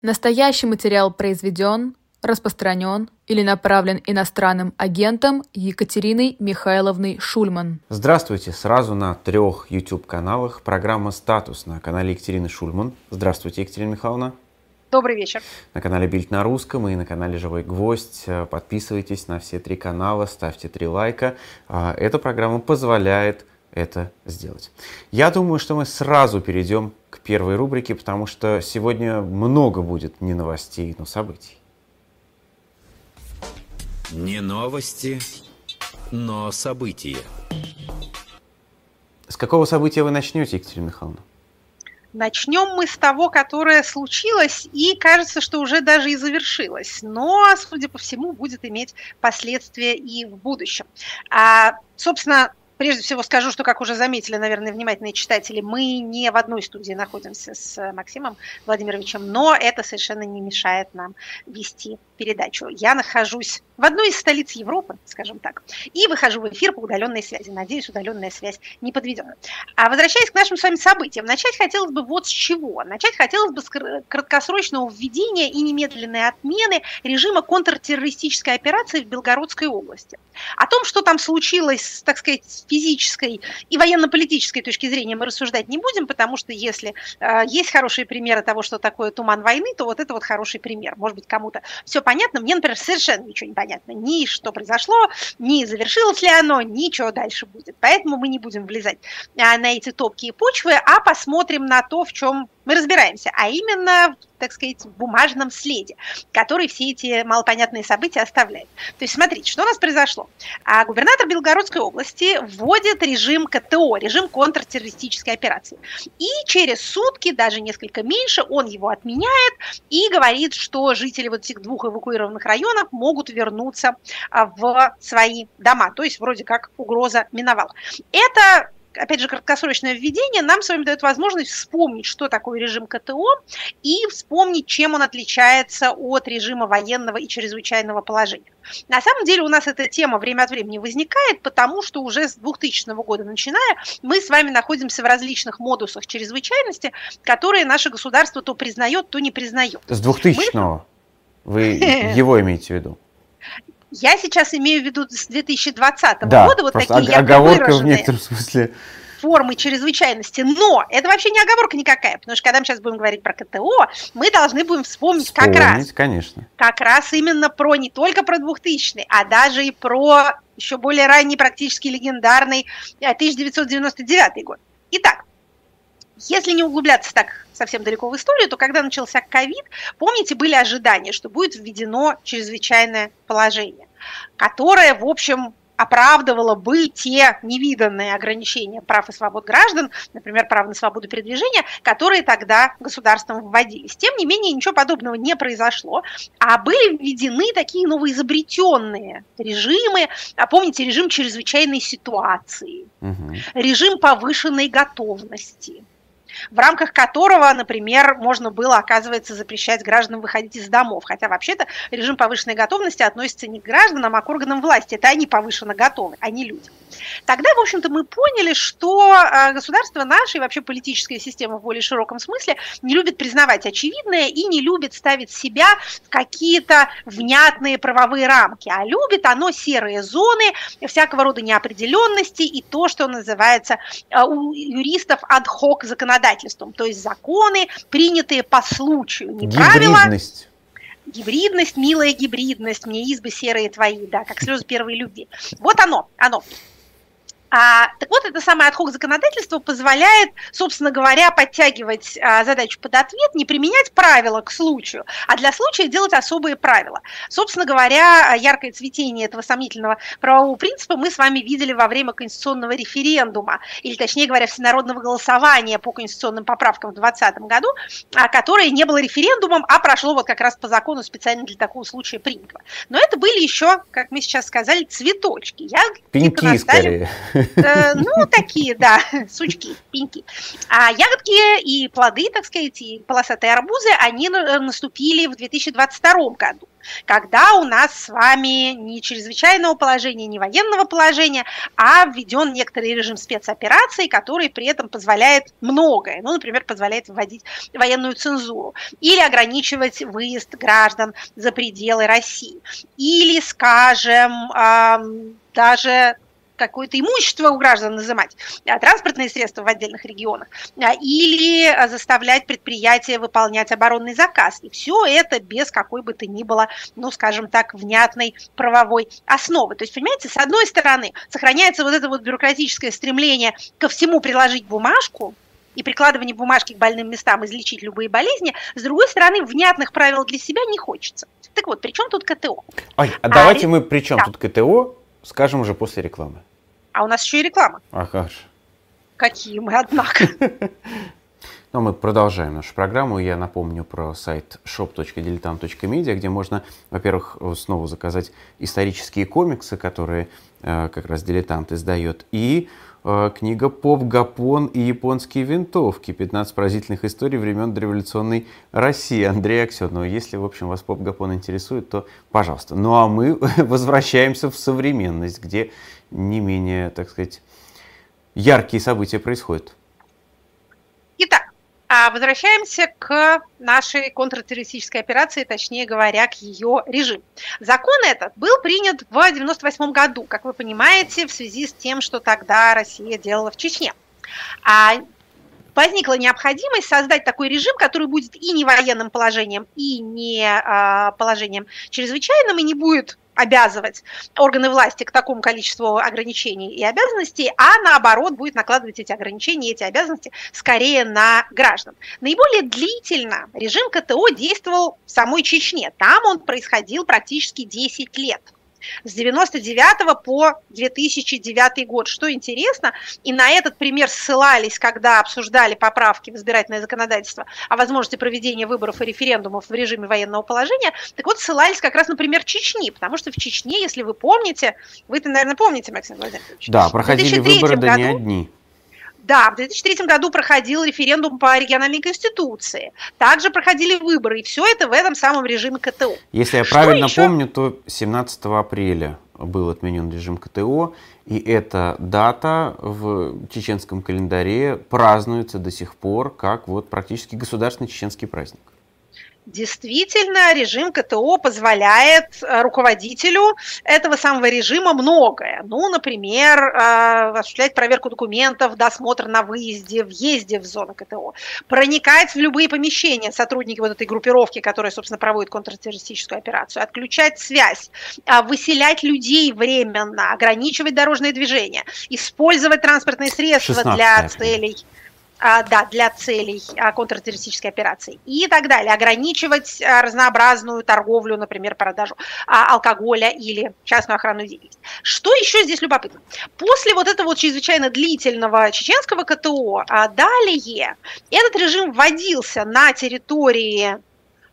Настоящий материал произведен, распространен или направлен иностранным агентом Екатериной Михайловной Шульман. Здравствуйте! Сразу на трех YouTube-каналах программа «Статус» на канале Екатерины Шульман. Здравствуйте, Екатерина Михайловна. Добрый вечер. На канале Бильд на русском и на канале Живой Гвоздь. Подписывайтесь на все три канала, ставьте три лайка. А, эта программа позволяет это сделать. Я думаю, что мы сразу перейдем к первой рубрике, потому что сегодня много будет не новостей, но событий. Не новости, но события. С какого события вы начнете, Екатерина Михайловна? Начнем мы с того, которое случилось, и кажется, что уже даже и завершилось. Но, судя по всему, будет иметь последствия и в будущем. А, собственно, Прежде всего скажу, что, как уже заметили, наверное, внимательные читатели, мы не в одной студии находимся с Максимом Владимировичем, но это совершенно не мешает нам вести передачу. Я нахожусь в одной из столиц Европы, скажем так, и выхожу в эфир по удаленной связи. Надеюсь, удаленная связь не подведена. А возвращаясь к нашим с вами событиям, начать хотелось бы вот с чего. Начать хотелось бы с краткосрочного введения и немедленной отмены режима контртеррористической операции в Белгородской области. О том, что там случилось, так сказать, с физической и военно-политической точки зрения мы рассуждать не будем, потому что если э, есть хорошие примеры того, что такое туман войны, то вот это вот хороший пример. Может быть, кому-то все понятно, мне, например, совершенно ничего не понятно. Ни что произошло, ни завершилось ли оно, ничего дальше будет. Поэтому мы не будем влезать а, на эти топкие почвы, а посмотрим на то, в чем мы разбираемся, а именно, так сказать, в бумажном следе, который все эти малопонятные события оставляет. То есть, смотрите, что у нас произошло. А губернатор Белгородской области вводит режим КТО, режим контртеррористической операции. И через сутки, даже несколько меньше, он его отменяет и говорит, что жители вот этих двух эвакуированных районов могут вернуться а, в свои дома. То есть, вроде как угроза миновала. Это опять же, краткосрочное введение нам с вами дает возможность вспомнить, что такое режим КТО, и вспомнить, чем он отличается от режима военного и чрезвычайного положения. На самом деле у нас эта тема время от времени возникает, потому что уже с 2000 года начиная мы с вами находимся в различных модусах чрезвычайности, которые наше государство то признает, то не признает. С 2000 -го. Вы его имеете в виду? Я сейчас имею в виду с 2020 да, года вот такие ярко оговорка в некотором смысле формы чрезвычайности. Но это вообще не оговорка никакая, потому что когда мы сейчас будем говорить про КТО, мы должны будем вспомнить, вспомнить как раз. конечно. Как раз именно про не только про 2000 а даже и про еще более ранний, практически легендарный 1999 э, год. Итак, если не углубляться так совсем далеко в историю, то когда начался ковид, помните, были ожидания, что будет введено чрезвычайное положение, которое, в общем, оправдывало бы те невиданные ограничения прав и свобод граждан, например, право на свободу передвижения, которые тогда государством вводились. Тем не менее, ничего подобного не произошло, а были введены такие новоизобретенные режимы, а помните, режим чрезвычайной ситуации, угу. режим повышенной готовности – в рамках которого, например, можно было, оказывается, запрещать гражданам выходить из домов. Хотя вообще-то режим повышенной готовности относится не к гражданам, а к органам власти. Это они повышенно готовы, а не люди. Тогда, в общем-то, мы поняли, что а, государство наше и вообще политическая система в более широком смысле не любит признавать очевидное и не любит ставить себя в какие-то внятные правовые рамки, а любит оно серые зоны, всякого рода неопределенности и то, что называется а, у юристов ад-хок законодательством, то есть законы, принятые по случаю, не правила гибридность, милая гибридность, мне избы серые твои, да, как слезы первой любви. Вот оно, оно. А, так вот, это самое отхок законодательства позволяет, собственно говоря, подтягивать а, задачу под ответ, не применять правила к случаю, а для случая делать особые правила. Собственно говоря, яркое цветение этого сомнительного правового принципа мы с вами видели во время конституционного референдума, или точнее говоря, всенародного голосования по конституционным поправкам в 2020 году, а, которое не было референдумом, а прошло вот как раз по закону специально для такого случая принятого. Но это были еще, как мы сейчас сказали, цветочки. Я Пеньки, скорее Э, ну, такие, да, сучки, пеньки. А ягодки и плоды, так сказать, и полосатые арбузы, они наступили в 2022 году когда у нас с вами не чрезвычайного положения, не военного положения, а введен некоторый режим спецопераций, который при этом позволяет многое. Ну, например, позволяет вводить военную цензуру или ограничивать выезд граждан за пределы России. Или, скажем, даже какое-то имущество у граждан называть, а, транспортные средства в отдельных регионах, а, или а, заставлять предприятия выполнять оборонный заказ. И все это без какой бы то ни было, ну, скажем так, внятной правовой основы. То есть, понимаете, с одной стороны, сохраняется вот это вот бюрократическое стремление ко всему приложить бумажку, и прикладывание бумажки к больным местам излечить любые болезни, с другой стороны, внятных правил для себя не хочется. Так вот, при чем тут КТО? Ой, а, а давайте мы при чем да. тут КТО скажем уже после рекламы. А у нас еще и реклама. А же. Какие мы, однако. Но мы продолжаем нашу программу. Я напомню про сайт shop.diletant.media, где можно, во-первых, снова заказать исторические комиксы, которые э, как раз «Дилетант» издает, и э, книга «Поп, Гапон и японские винтовки. 15 поразительных историй времен дореволюционной России» Андрея Аксенова. Если, в общем, вас «Поп, Гапон» интересует, то пожалуйста. Ну а мы возвращаемся в современность, где не менее, так сказать, яркие события происходят. Итак, а возвращаемся к нашей контртеррористической операции, точнее говоря, к ее режиму. Закон этот был принят в 1998 году, как вы понимаете, в связи с тем, что тогда Россия делала в Чечне. А возникла необходимость создать такой режим, который будет и не военным положением, и не а, положением чрезвычайным, и не будет обязывать органы власти к такому количеству ограничений и обязанностей, а наоборот будет накладывать эти ограничения эти обязанности скорее на граждан. Наиболее длительно режим КТО действовал в самой Чечне. Там он происходил практически 10 лет с 99 по 2009 год. Что интересно, и на этот пример ссылались, когда обсуждали поправки в избирательное законодательство о возможности проведения выборов и референдумов в режиме военного положения, так вот ссылались как раз на пример Чечни, потому что в Чечне, если вы помните, вы-то, наверное, помните, Максим Владимирович. Да, проходили выборы, да не одни. Да, в 2003 году проходил референдум по региональной конституции. Также проходили выборы, и все это в этом самом режиме КТО. Если я Что правильно еще? помню, то 17 апреля был отменен режим КТО, и эта дата в чеченском календаре празднуется до сих пор как вот практически государственный чеченский праздник. Действительно, режим КТО позволяет э, руководителю этого самого режима многое. Ну, например, э, осуществлять проверку документов, досмотр на выезде, въезде в зону КТО, проникать в любые помещения, сотрудники вот этой группировки, которая, собственно, проводит контртеррористическую операцию, отключать связь, а, выселять людей временно, ограничивать дорожное движение, использовать транспортные средства для целей а, да, для целей а, контртеррористической операции и так далее. Ограничивать а, разнообразную торговлю, например, продажу алкоголя или частную охранную деятельность. Что еще здесь любопытно? После вот этого вот чрезвычайно длительного чеченского КТО, далее этот режим вводился на территории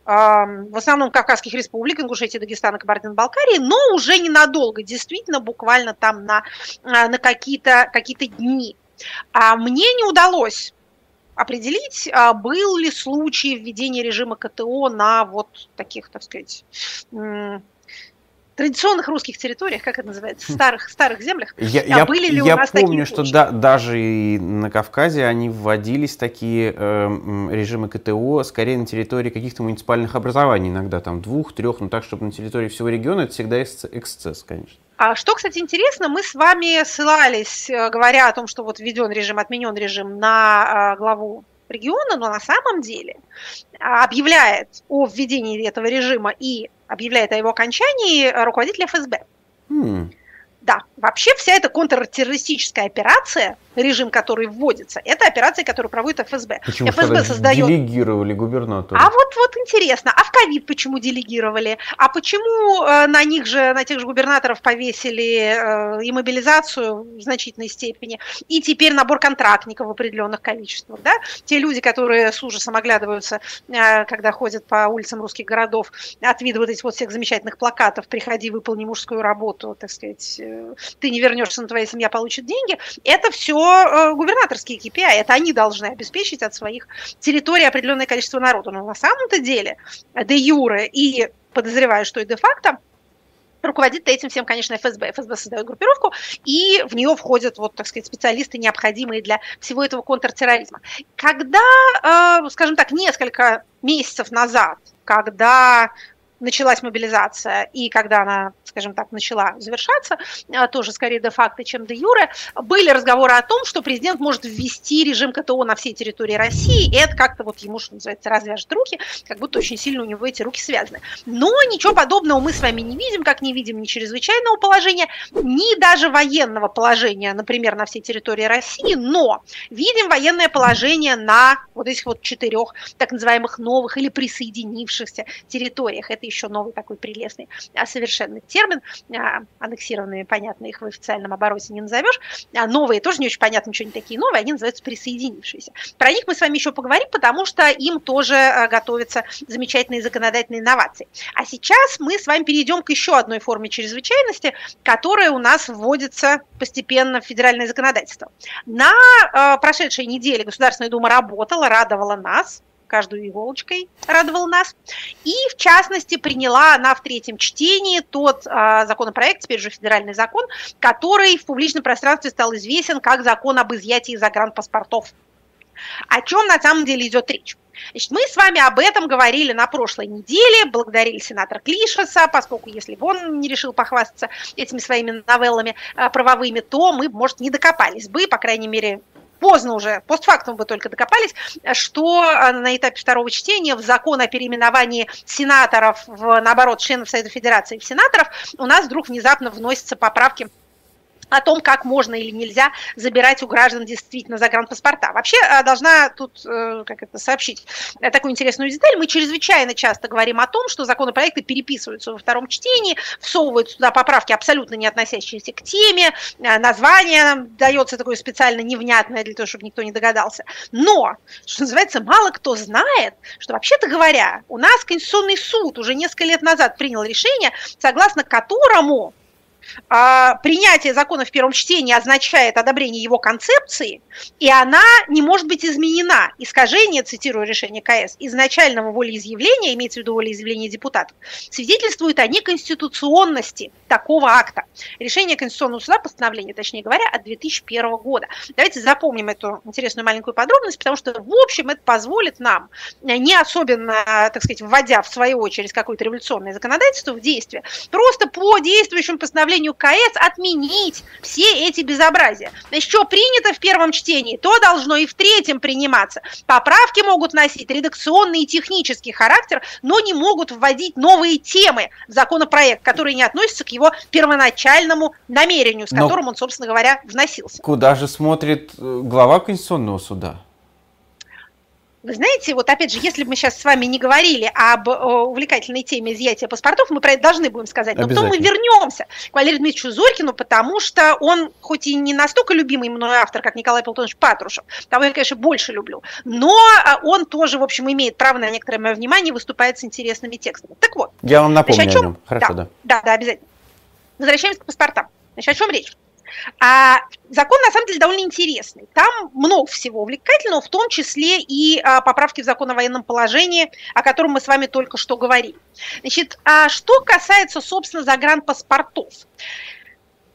в основном Кавказских республик, Ингушетии, Дагестана, Кабардино-Балкарии, но уже ненадолго, действительно, буквально там на, на какие-то какие дни. А мне не удалось определить, а был ли случай введения режима КТО на вот таких, так сказать, традиционных русских территориях, как это называется, старых, старых землях. Я, а я, были ли я у нас помню, такие что да, даже и на Кавказе они вводились такие э, режимы КТО скорее на территории каких-то муниципальных образований, иногда там двух, трех, но так, чтобы на территории всего региона, это всегда эксцесс, конечно. А что, кстати, интересно, мы с вами ссылались, э, говоря о том, что вот введен режим, отменен режим на а, главу региона, но на самом деле а, объявляет о введении этого режима и объявляет о его окончании руководитель ФСБ. Mm. Да, вообще вся эта контртеррористическая операция режим, который вводится, это операции, которые проводит ФСБ. Почему ФСБ создает... делегировали губернатору? А вот, вот интересно, а в ковид почему делегировали? А почему э, на них же, на тех же губернаторов повесили э, и мобилизацию в значительной степени, и теперь набор контрактников в определенных количествах, да? Те люди, которые с ужасом оглядываются, э, когда ходят по улицам русских городов, от вида вот этих вот всех замечательных плакатов «Приходи, выполни мужскую работу», так сказать, э, «Ты не вернешься, но твоя семья получит деньги», это все э, губернаторские KPI, это они должны обеспечить от своих территорий определенное количество народу. Но на самом-то деле, де юре и подозреваю, что и де-факто, Руководит этим всем, конечно, ФСБ. ФСБ создает группировку, и в нее входят, вот, так сказать, специалисты, необходимые для всего этого контртерроризма. Когда, э, скажем так, несколько месяцев назад, когда началась мобилизация и когда она, скажем так, начала завершаться, а, тоже скорее де-факто, чем де-юре, были разговоры о том, что президент может ввести режим КТО на всей территории России, и это как-то вот ему, что называется, развяжет руки, как будто очень сильно у него эти руки связаны. Но ничего подобного мы с вами не видим, как не видим ни чрезвычайного положения, ни даже военного положения, например, на всей территории России, но видим военное положение на вот этих вот четырех так называемых новых или присоединившихся территориях. Это еще новый такой прелестный а, совершенно термин. А, аннексированными, понятно, их в официальном обороте не назовешь. А новые тоже не очень понятно, ничего не такие новые, они называются присоединившиеся. Про них мы с вами еще поговорим, потому что им тоже а, готовятся замечательные законодательные инновации. А сейчас мы с вами перейдем к еще одной форме чрезвычайности, которая у нас вводится постепенно в федеральное законодательство. На э, прошедшей неделе Государственная Дума работала, радовала нас, каждую иголочкой радовал нас. И, в частности, приняла она в третьем чтении тот а, законопроект, теперь уже федеральный закон, который в публичном пространстве стал известен как закон об изъятии загранпаспортов. О чем на самом деле идет речь? Значит, мы с вами об этом говорили на прошлой неделе, благодарили сенатора Клишеса, поскольку если бы он не решил похвастаться этими своими новеллами а, правовыми, то мы, может, не докопались бы, по крайней мере, поздно уже, постфактум вы только докопались, что э, на этапе второго чтения в закон о переименовании сенаторов, в, наоборот, членов Совета Федерации в сенаторов, у нас вдруг внезапно вносятся поправки о том, как можно или нельзя забирать у граждан действительно загранпаспорта. Вообще э, должна тут э, как это, сообщить э, такую интересную деталь. Мы чрезвычайно часто говорим о том, что законопроекты переписываются во втором чтении, всовываются туда поправки, абсолютно не относящиеся к теме, название дается такое специально невнятное для того, чтобы никто не догадался. Но, что называется, мало кто знает, что вообще-то говоря, у нас Конституционный суд уже несколько лет назад принял решение, согласно которому принятие закона в первом чтении означает одобрение его концепции, и она не может быть изменена. Искажение, цитирую решение КС, изначального волеизъявления, имеется в виду волеизъявление депутатов, свидетельствует о неконституционности такого акта. Решение Конституционного суда, постановление, точнее говоря, от 2001 года. Давайте запомним эту интересную маленькую подробность, потому что, в общем, это позволит нам, не особенно, так сказать, вводя в свою очередь какое-то революционное законодательство в действие, просто по действующему постановлению КС отменить все эти безобразия. Значит, что принято в первом чтении, то должно и в третьем приниматься. Поправки могут носить редакционный и технический характер, но не могут вводить новые темы в законопроект, которые не относятся к его первоначальному намерению, с которым Но он, собственно говоря, вносился. Куда же смотрит э, глава Конституционного суда? Вы знаете, вот опять же, если бы мы сейчас с вами не говорили об увлекательной теме изъятия паспортов, мы про это должны будем сказать. Но потом мы вернемся к Валерию Дмитриевичу Зорькину, потому что он, хоть и не настолько любимый мной автор, как Николай Платонович Патрушев, того я, конечно, больше люблю, но а, он тоже, в общем, имеет право на некоторое мое внимание, выступает с интересными текстами. Так вот. Я вам напомню значит, о, чем... о нем. Хорошо, да. Да, да, обязательно. Возвращаемся к паспортам. Значит, о чем речь? А закон на самом деле довольно интересный. Там много всего увлекательного, в том числе и а, поправки в закон о военном положении, о котором мы с вами только что говорили. Значит, а что касается, собственно, загранпаспортов.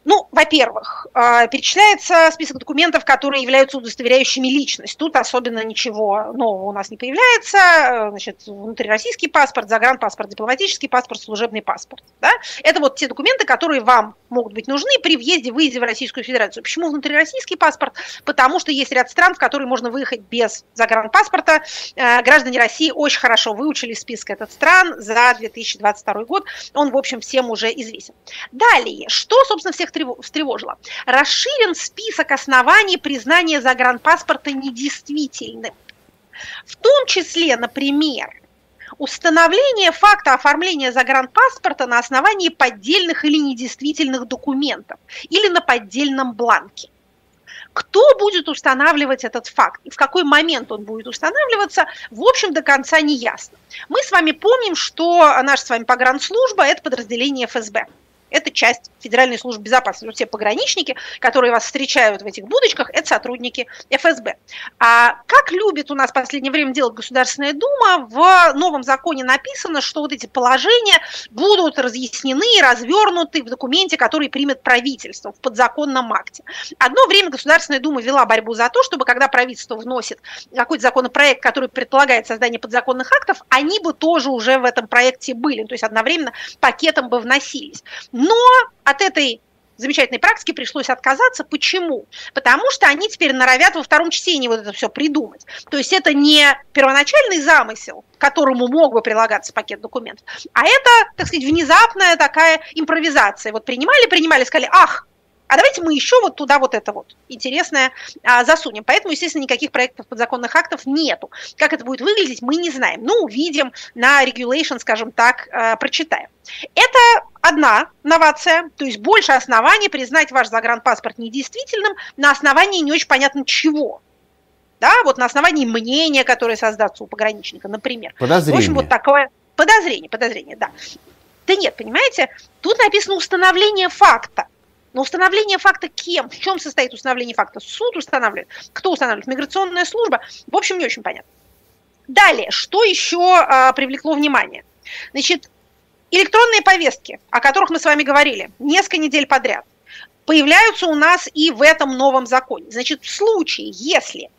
Ну, во-первых, а, перечисляется список документов, которые являются удостоверяющими личность. Тут особенно ничего нового у нас не появляется. Значит, внутрироссийский паспорт, загранпаспорт, дипломатический паспорт, служебный паспорт. Да? Это вот те документы, которые вам могут быть нужны при въезде, выезде в Российскую Федерацию. Почему внутрироссийский паспорт? Потому что есть ряд стран, в которые можно выехать без загранпаспорта. Э, граждане России очень хорошо выучили список этот стран за 2022 год. Он, в общем, всем уже известен. Далее, что, собственно, всех всех встревожило. Расширен список оснований признания загранпаспорта недействительным. В том числе, например, установление факта оформления загранпаспорта на основании поддельных или недействительных документов или на поддельном бланке. Кто будет устанавливать этот факт и в какой момент он будет устанавливаться, в общем, до конца не ясно. Мы с вами помним, что наша с вами погранслужба – это подразделение ФСБ это часть Федеральной службы безопасности. Вот все пограничники, которые вас встречают в этих будочках, это сотрудники ФСБ. А как любит у нас в последнее время делать Государственная Дума, в новом законе написано, что вот эти положения будут разъяснены и развернуты в документе, который примет правительство в подзаконном акте. Одно время Государственная Дума вела борьбу за то, чтобы когда правительство вносит какой-то законопроект, который предполагает создание подзаконных актов, они бы тоже уже в этом проекте были, то есть одновременно пакетом бы вносились. Но от этой замечательной практики пришлось отказаться. Почему? Потому что они теперь норовят во втором чтении вот это все придумать. То есть это не первоначальный замысел, к которому мог бы прилагаться пакет документов, а это, так сказать, внезапная такая импровизация. Вот принимали, принимали, сказали, ах, а давайте мы еще вот туда вот это вот интересное а, засунем. Поэтому, естественно, никаких проектов подзаконных актов нету. Как это будет выглядеть, мы не знаем. Ну, увидим на regulation, скажем так, а, прочитаем. Это одна новация, то есть больше оснований признать ваш загранпаспорт недействительным на основании не очень понятно чего. Да, вот на основании мнения, которое создастся у пограничника, например. Подозрение. В общем, вот такое подозрение, подозрение, да. Да нет, понимаете, тут написано установление факта. Но установление факта кем? В чем состоит установление факта? Суд устанавливает. Кто устанавливает? Миграционная служба? В общем, не очень понятно. Далее, что еще а, привлекло внимание? Значит, электронные повестки, о которых мы с вами говорили несколько недель подряд, появляются у нас и в этом новом законе. Значит, в случае, если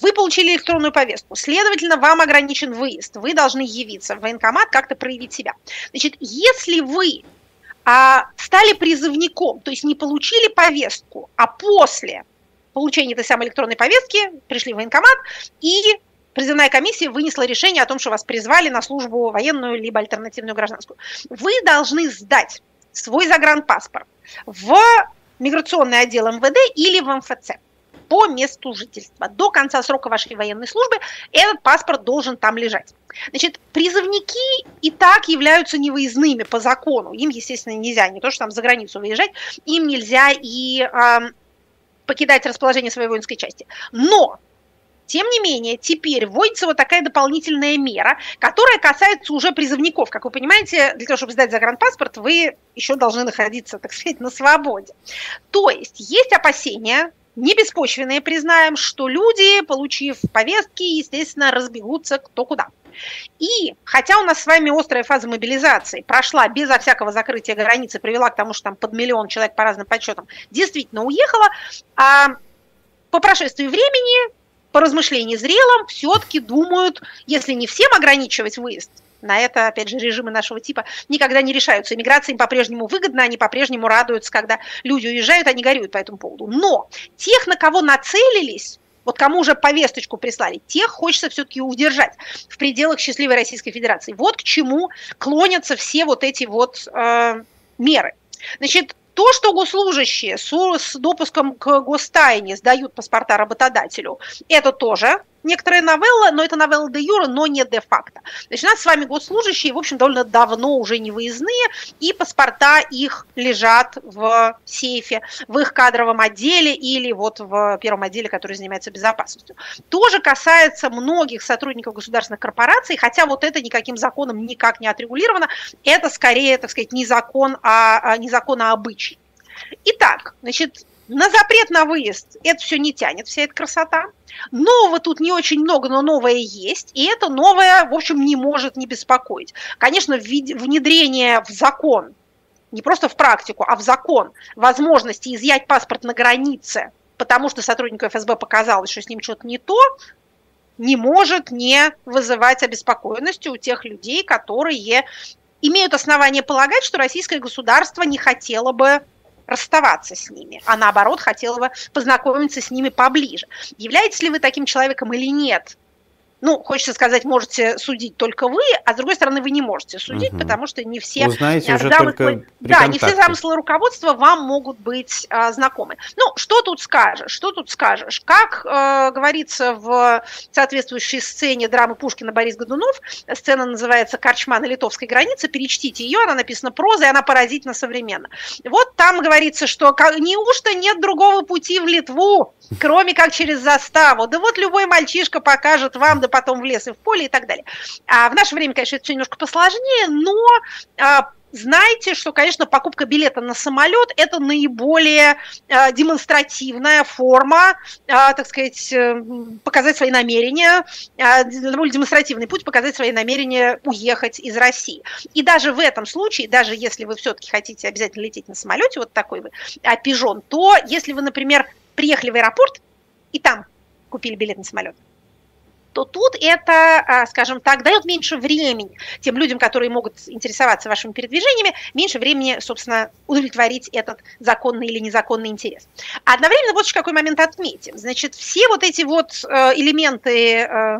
вы получили электронную повестку, следовательно, вам ограничен выезд, вы должны явиться в военкомат, как-то проявить себя. Значит, если вы а, стали призывником, то есть не получили повестку, а после получения этой самой электронной повестки пришли в военкомат и призывная комиссия вынесла решение о том, что вас призвали на службу военную либо альтернативную гражданскую. Вы должны сдать свой загранпаспорт в миграционный отдел МВД или в МФЦ по месту жительства. До конца срока вашей военной службы этот паспорт должен там лежать. Значит, призывники и так являются невыездными по закону. Им, естественно, нельзя не то, что там за границу выезжать, им нельзя и э, покидать расположение своей воинской части. Но тем не менее, теперь вводится вот такая дополнительная мера, которая касается уже призывников. Как вы понимаете, для того, чтобы сдать загранпаспорт, вы еще должны находиться, так сказать, на свободе. То есть есть опасения не беспочвенные, признаем, что люди, получив повестки, естественно, разбегутся кто куда. И хотя у нас с вами острая фаза мобилизации прошла безо всякого закрытия границы, привела к тому, что там под миллион человек по разным подсчетам действительно уехала, а по прошествии времени, по размышлению зрелым, все-таки думают, если не всем ограничивать выезд, на это, опять же, режимы нашего типа никогда не решаются. Иммиграция им по-прежнему выгодна, они по-прежнему радуются, когда люди уезжают, они горюют по этому поводу. Но тех, на кого нацелились, вот кому уже повесточку прислали, тех хочется все-таки удержать в пределах счастливой Российской Федерации. Вот к чему клонятся все вот эти вот э, меры. Значит, то, что госслужащие с, с допуском к гостайне сдают паспорта работодателю, это тоже некоторые новеллы, но это новелла де юра, но не де факто. Значит, у нас с вами госслужащие, в общем, довольно давно уже не выездные, и паспорта их лежат в сейфе, в их кадровом отделе или вот в первом отделе, который занимается безопасностью. Тоже касается многих сотрудников государственных корпораций, хотя вот это никаким законом никак не отрегулировано, это скорее, так сказать, не закон, а, а не закон, а обычай. Итак, значит, на запрет на выезд это все не тянет, вся эта красота. Нового тут не очень много, но новое есть. И это новое, в общем, не может не беспокоить. Конечно, внедрение в закон, не просто в практику, а в закон возможности изъять паспорт на границе, потому что сотруднику ФСБ показалось, что с ним что-то не то, не может не вызывать обеспокоенности у тех людей, которые имеют основание полагать, что российское государство не хотело бы расставаться с ними, а наоборот хотела бы познакомиться с ними поближе. Являетесь ли вы таким человеком или нет? Ну, хочется сказать, можете судить только вы, а с другой стороны, вы не можете судить, Мгм. потому что не все Узнаете уже только да, не все замыслы руководства вам могут быть а, знакомы. Ну, что тут скажешь? Что тут скажешь? Как э, говорится в соответствующей сцене драмы Пушкина Борис Годунов, сцена называется «Корчма на литовской границе», перечтите ее, она написана прозой, она поразительно современна. Вот там говорится, что неужто нет другого пути в Литву, кроме как через заставу? Да вот любой мальчишка покажет вам, да потом в лес и в поле и так далее. А в наше время, конечно, это все немножко посложнее, но а, знайте, что, конечно, покупка билета на самолет – это наиболее а, демонстративная форма, а, так сказать, э, показать свои намерения, а, наиболее демонстративный путь показать свои намерения уехать из России. И даже в этом случае, даже если вы все-таки хотите обязательно лететь на самолете, вот такой вы а, пижон, то если вы, например, приехали в аэропорт и там купили билет на самолет, то тут это, а, скажем так, дает меньше времени тем людям, которые могут интересоваться вашими передвижениями, меньше времени, собственно, удовлетворить этот законный или незаконный интерес. Одновременно вот еще какой момент отметим. Значит, все вот эти вот э, элементы э,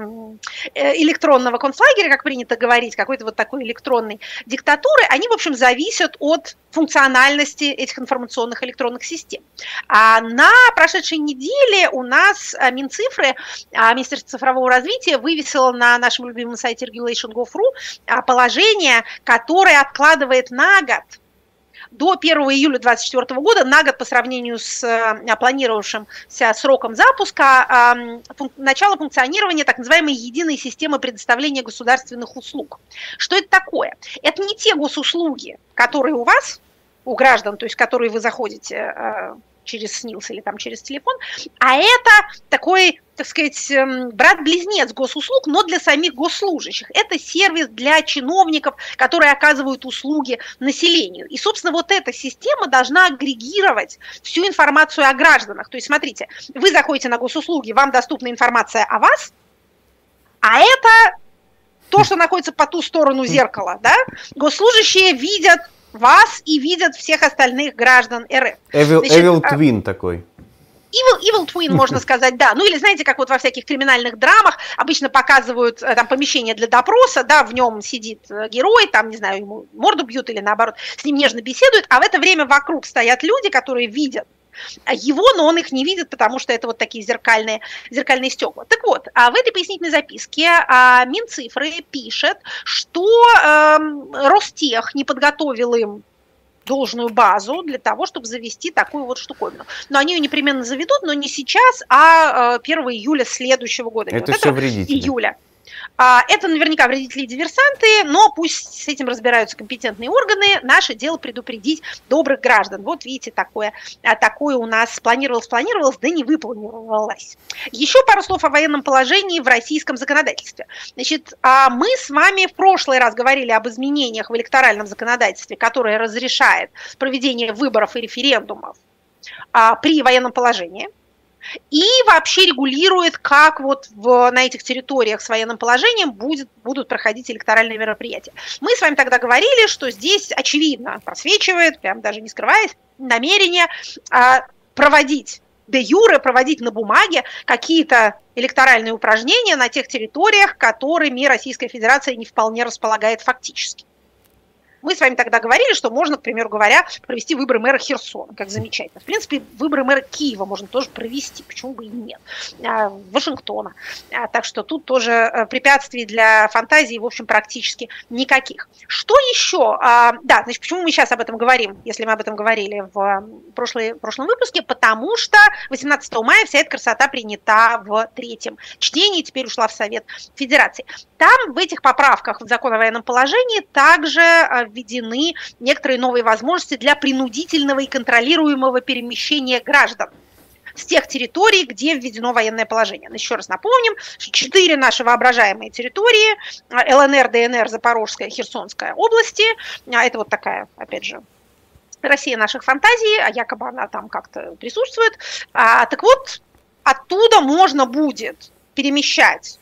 э, электронного концлагеря, как принято говорить, какой-то вот такой электронной диктатуры, они, в общем, зависят от функциональности этих информационных электронных систем. А на прошедшей неделе у нас Минцифры, а, Министерство цифрового развития вывесило на нашем любимом сайте regulation.gov.ru а, положение, которое откладывает на год до 1 июля 2024 года, на год по сравнению с а, планировавшимся сроком запуска, а, начало функционирования так называемой единой системы предоставления государственных услуг. Что это такое? Это не те госуслуги, которые у вас, у граждан, то есть которые вы заходите через СНИЛС или там через телефон, а это такой, так сказать, эм, брат-близнец госуслуг, но для самих госслужащих. Это сервис для чиновников, которые оказывают услуги населению. И, собственно, вот эта система должна агрегировать всю информацию о гражданах. То есть, смотрите, вы заходите на госуслуги, вам доступна информация о вас, а это то, что находится по ту сторону зеркала, да? Госслужащие видят вас и видят всех остальных граждан РФ. Evil, Значит, Evil а- Twin такой. Evil, evil Twin, можно сказать, да. Ну или знаете, как вот во всяких криминальных драмах обычно показывают э, там помещение для допроса, да, в нем сидит э, герой, там, не знаю, ему морду бьют или наоборот, с ним нежно беседуют, а в это время вокруг стоят люди, которые видят его, но он их не видит, потому что это вот такие зеркальные, зеркальные стекла. Так вот, а в этой пояснительной записке а, Минцифры пишет, что эм, Ростех не подготовил им должную базу для того, чтобы завести такую вот штуковину. Но они ее непременно заведут, но не сейчас, а э, 1 июля следующего года. Это вот все этого вредители. июля. А, Это наверняка вредители и диверсанты, но пусть с этим разбираются компетентные органы. Наше дело предупредить добрых граждан. Вот видите, такое, а, такое у нас планировалось, планировалось, да не выполнилось. Еще пару слов о военном положении в российском законодательстве. Значит, а, мы с вами в прошлый раз говорили об изменениях в электоральном законодательстве, которое разрешает проведение выборов и референдумов при военном положении и вообще регулирует, как вот в, на этих территориях с военным положением будет, будут проходить электоральные мероприятия. Мы с вами тогда говорили, что здесь очевидно просвечивает, прям даже не скрываясь, намерение а, проводить де юре, проводить на бумаге какие-то электоральные упражнения на тех территориях, которыми Российская Федерация не вполне располагает фактически. Мы с вами тогда говорили, что можно, к примеру говоря, провести выборы мэра Херсона, как замечательно. В принципе, выборы мэра Киева можно тоже провести, почему бы и нет. А, Вашингтона. А, Так что тут тоже э, препятствий для фантазии, в общем, практически никаких. Что еще? А, Да, значит, почему мы сейчас об этом говорим, если мы об этом говорили в прошлой, прошлом выпуске? Потому что 18 мая вся эта красота принята в третьем чтении, теперь ушла в Совет Федерации. Там в этих поправках в закон о военном положении также э, введены некоторые новые возможности для принудительного и контролируемого перемещения граждан с тех территорий, где введено военное положение. Еще раз напомним, четыре наши воображаемые территории, э, ЛНР, ДНР, Запорожская, Херсонская области, а это вот такая, опять же, Россия наших фантазий, а якобы она там как-то присутствует. А, так вот, оттуда можно будет перемещать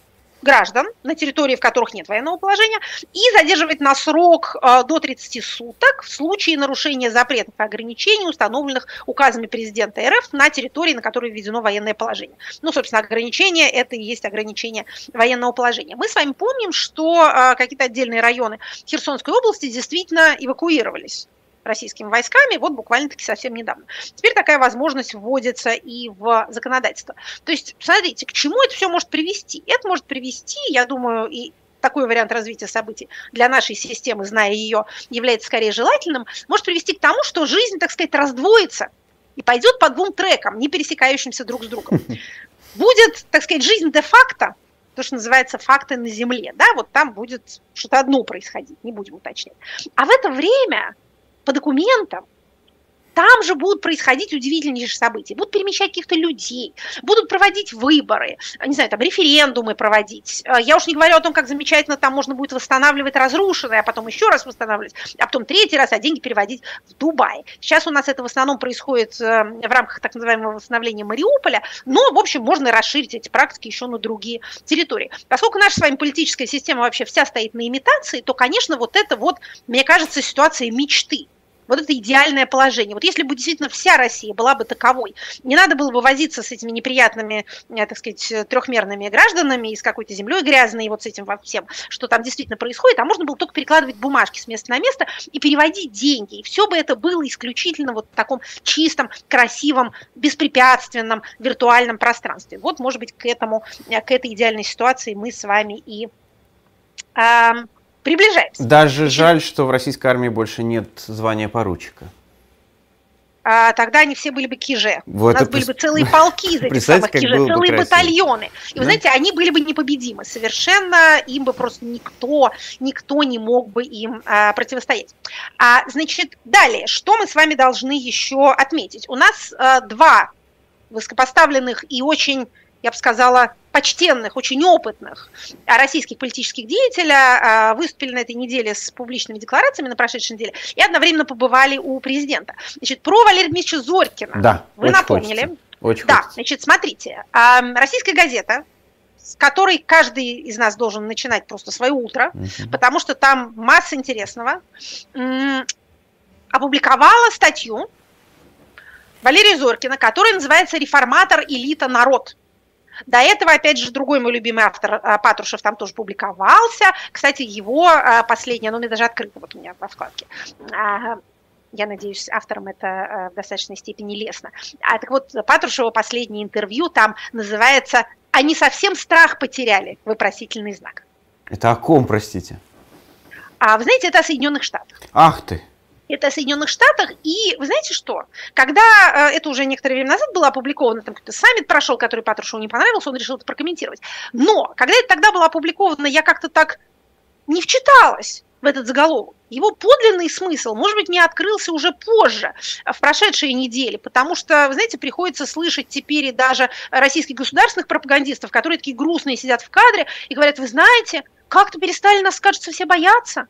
граждан на территории, в которых нет военного положения, и задерживать на срок э, до 30 суток в случае нарушения запретов и ограничений, установленных указами президента РФ на территории, на которой введено военное положение. Ну, собственно, ограничения – это и есть ограничение военного положения. Мы с вами помним, что э, какие-то отдельные районы Херсонской области действительно эвакуировались российскими войсками, вот буквально-таки совсем недавно. Теперь такая возможность вводится и в законодательство. То есть, смотрите, к чему это все может привести? Это может привести, я думаю, и такой вариант развития событий для нашей системы, зная ее, является скорее желательным, может привести к тому, что жизнь, так сказать, раздвоится и пойдет по двум трекам, не пересекающимся друг с другом. Будет, так сказать, жизнь де-факто, то, что называется факты на земле, да, вот там будет что-то одно происходить, не будем уточнять. А в это время по документам там же будут происходить удивительнейшие события. Будут перемещать каких-то людей, будут проводить выборы, не знаю, там референдумы проводить. Э, я уж не говорю о том, как замечательно там можно будет восстанавливать разрушенное, а потом еще раз восстанавливать, а потом третий раз, а деньги переводить в Дубай. Сейчас у нас это в основном происходит э, в рамках так называемого восстановления Мариуполя, но, в общем, можно расширить эти практики еще на другие территории. Поскольку наша с вами политическая система вообще вся стоит на имитации, то, конечно, вот это вот, мне кажется, ситуация мечты вот это идеальное положение. Вот если бы действительно вся Россия была бы таковой, не надо было бы возиться с этими неприятными, э, так сказать, трехмерными гражданами и с какой-то землей грязной, и вот с этим всем, что там действительно происходит, а можно было только перекладывать бумажки с места на место и переводить деньги. И все бы это было исключительно вот в таком чистом, красивом, беспрепятственном виртуальном пространстве. Вот, может быть, к этому, э, к этой идеальной ситуации мы с вами и приближаемся. Даже жаль, что в российской армии больше нет звания поручика. А, тогда они все были бы киже. Вот У нас были бы целые полки из этих самых киже, целые красиво. батальоны. И да? вы знаете, они были бы непобедимы. Совершенно им бы просто никто, никто не мог бы им а, противостоять. А, значит, далее, что мы с вами должны еще отметить? У нас а, два высокопоставленных и очень, я бы сказала, почтенных, очень опытных российских политических деятелей а, выступили на этой неделе с публичными декларациями на прошедшей неделе и одновременно побывали у президента. Значит, про Валерия Дмитриевича Зорькина да, вы напомнили. Хочется. Очень да, хочется. значит, смотрите, а, российская газета, с которой каждый из нас должен начинать просто свое утро, угу. потому что там масса интересного, опубликовала статью Валерия Зоркина, которая называется «Реформатор, элита, народ». До этого, опять же, другой мой любимый автор а, Патрушев там тоже публиковался. Кстати, его а, последнее, ну, мне даже открыто вот у меня во вкладке. Я надеюсь, авторам это а, в достаточной степени лестно. А так вот, Патрушева последнее интервью там называется «Они совсем страх потеряли?» Вопросительный знак. Это о ком, простите? А вы знаете, это о Соединенных Штатах. Ах ты! Это Соединенных Штатах. И вы знаете что? Когда э, это уже некоторое время назад было опубликовано, там какой-то саммит прошел, который Патрушеву не понравился, он решил это прокомментировать. Но когда это тогда было опубликовано, я как-то так не вчиталась в этот заголовок. Его подлинный смысл, может быть, не открылся уже позже, в прошедшие недели, потому что, вы знаете, приходится слышать теперь и даже российских государственных пропагандистов, которые такие грустные сидят в кадре и говорят, вы знаете, как-то перестали нас, кажется, все бояться.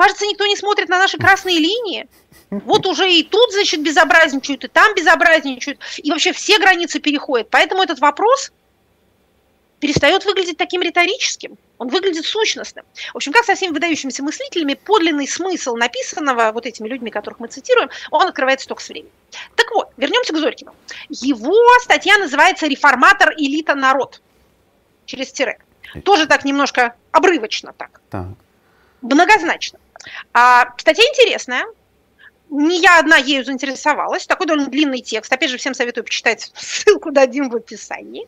Кажется, никто не смотрит на наши красные линии. Вот уже и тут, значит, безобразничают, и там безобразничают, и вообще все границы переходят. Поэтому этот вопрос перестает выглядеть таким риторическим. Он выглядит сущностным. В общем, как со всеми выдающимися мыслителями, подлинный смысл написанного вот этими людьми, которых мы цитируем, он открывается только с временем. Так вот, вернемся к Зорькину. Его статья называется «Реформатор, элита, народ». Через тире. Тоже так немножко обрывочно так. так. Многозначно. А, статья интересная. Не я одна ею заинтересовалась. Такой довольно длинный текст. Опять же, всем советую почитать. Ссылку дадим в описании.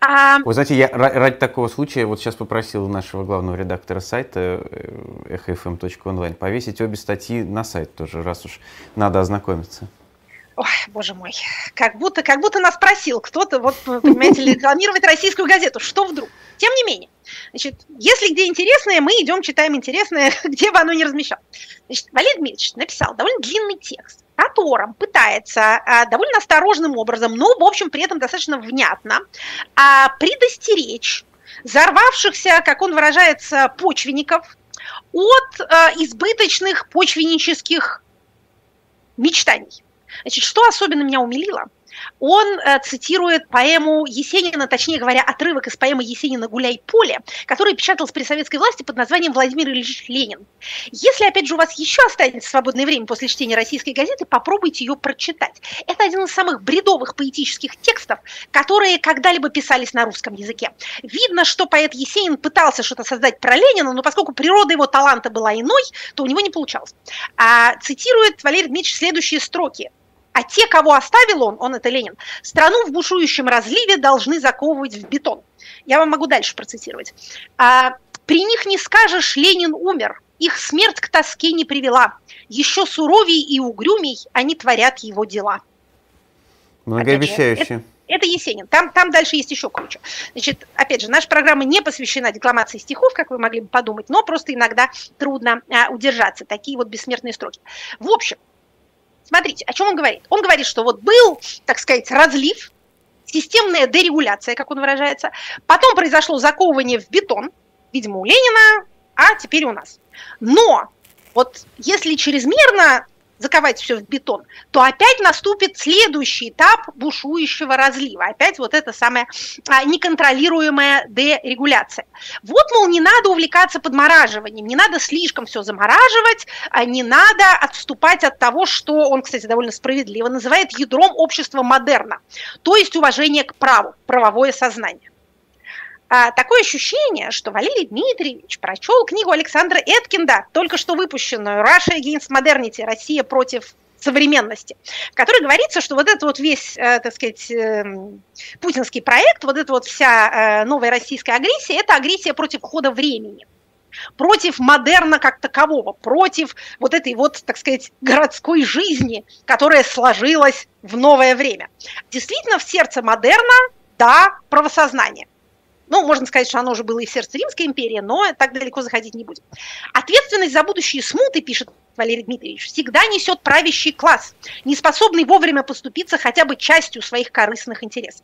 А... Вы знаете, я ради такого случая вот сейчас попросил нашего главного редактора сайта echofm.online э, повесить обе статьи на сайт тоже, раз уж надо ознакомиться. Ой, боже мой, как будто, как будто нас просил кто-то, вот, понимаете, рекламировать российскую газету. Что вдруг? Тем не менее, значит, если где интересное, мы идем, читаем интересное, где бы оно ни размещал. Значит, Валерий Дмитриевич написал довольно длинный текст, в котором пытается а, довольно осторожным образом, но, в общем, при этом достаточно внятно, а, предостеречь взорвавшихся, как он выражается, почвенников от а, избыточных почвеннических мечтаний. Значит, что особенно меня умилило? он э, цитирует поэму Есенина, точнее говоря, отрывок из поэмы Есенина «Гуляй поле», который печатался при советской власти под названием «Владимир Ильич Ленин». Если, опять же, у вас еще останется свободное время после чтения российской газеты, попробуйте ее прочитать. Это один из самых бредовых поэтических текстов, которые когда-либо писались на русском языке. Видно, что поэт Есенин пытался что-то создать про Ленина, но поскольку природа его таланта была иной, то у него не получалось. А, цитирует Валерий Дмитриевич следующие строки. А те, кого оставил он, он это Ленин, страну в бушующем разливе должны заковывать в бетон. Я вам могу дальше процитировать. А, при них не скажешь, Ленин умер, их смерть к тоске не привела. Еще суровей и угрюмей они творят его дела. Многообещающе. Это Есенин. Там, там дальше есть еще круче. Значит, опять же, наша программа не посвящена декламации стихов, как вы могли бы подумать, но просто иногда трудно а, удержаться. Такие вот бессмертные строки. В общем, смотрите, о чем он говорит. Он говорит, что вот был, так сказать, разлив, системная дерегуляция, как он выражается. Потом произошло заковывание в бетон, видимо, у Ленина, а теперь у нас. Но вот если чрезмерно заковать все в бетон, то опять наступит следующий этап бушующего разлива. Опять вот эта самая а, неконтролируемая дерегуляция. Вот, мол, не надо увлекаться подмораживанием, не надо слишком все замораживать, а не надо отступать от того, что он, кстати, довольно справедливо называет ядром общества модерна, то есть уважение к праву, правовое сознание. А, такое ощущение, что Валерий Дмитриевич прочел книгу Александра Эткинда, только что выпущенную «Russia against modernity. Россия против современности, в которой говорится, что вот этот вот весь, э, так сказать, э, путинский проект, вот эта вот вся э, новая российская агрессия, это агрессия против хода времени против модерна как такового, против вот этой вот, так сказать, городской жизни, которая сложилась в новое время. Действительно, в сердце модерна, да, правосознание. Ну, можно сказать, что оно уже было и в сердце Римской империи, но так далеко заходить не будем. Ответственность за будущие смуты, пишет Валерий Дмитриевич, всегда несет правящий класс, не способный вовремя поступиться хотя бы частью своих корыстных интересов.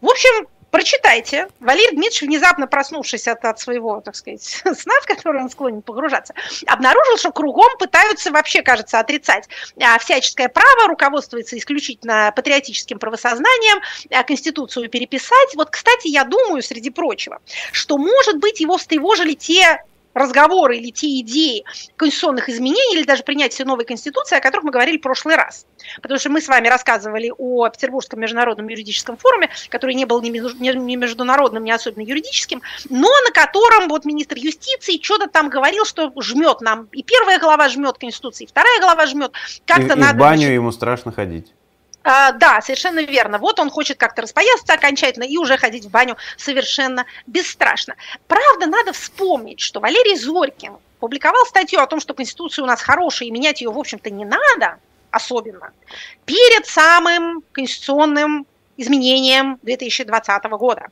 В общем, Прочитайте. Валерий Дмитриевич, внезапно проснувшись от, от своего, так сказать, сна, в который он склонен погружаться, обнаружил, что кругом пытаются вообще, кажется, отрицать а, всяческое право, руководствуется исключительно патриотическим правосознанием, а, Конституцию переписать. Вот, кстати, я думаю, среди прочего, что, может быть, его встревожили те разговоры или те идеи конституционных изменений или даже принятия новой конституции, о которых мы говорили в прошлый раз. Потому что мы с вами рассказывали о Петербургском международном юридическом форуме, который не был ни международным, ни особенно юридическим, но на котором вот министр юстиции что-то там говорил, что жмет нам, и первая глава жмет Конституции, и вторая глава жмет. Как-то и, надо... И в баню значит, ему страшно ходить. А, да, совершенно верно. Вот он хочет как-то распоясаться окончательно и уже ходить в баню совершенно бесстрашно. Правда, надо вспомнить, что Валерий Зорькин публиковал статью о том, что Конституция у нас хорошая и менять ее, в общем-то, не надо особенно, перед самым конституционным изменением 2020 года.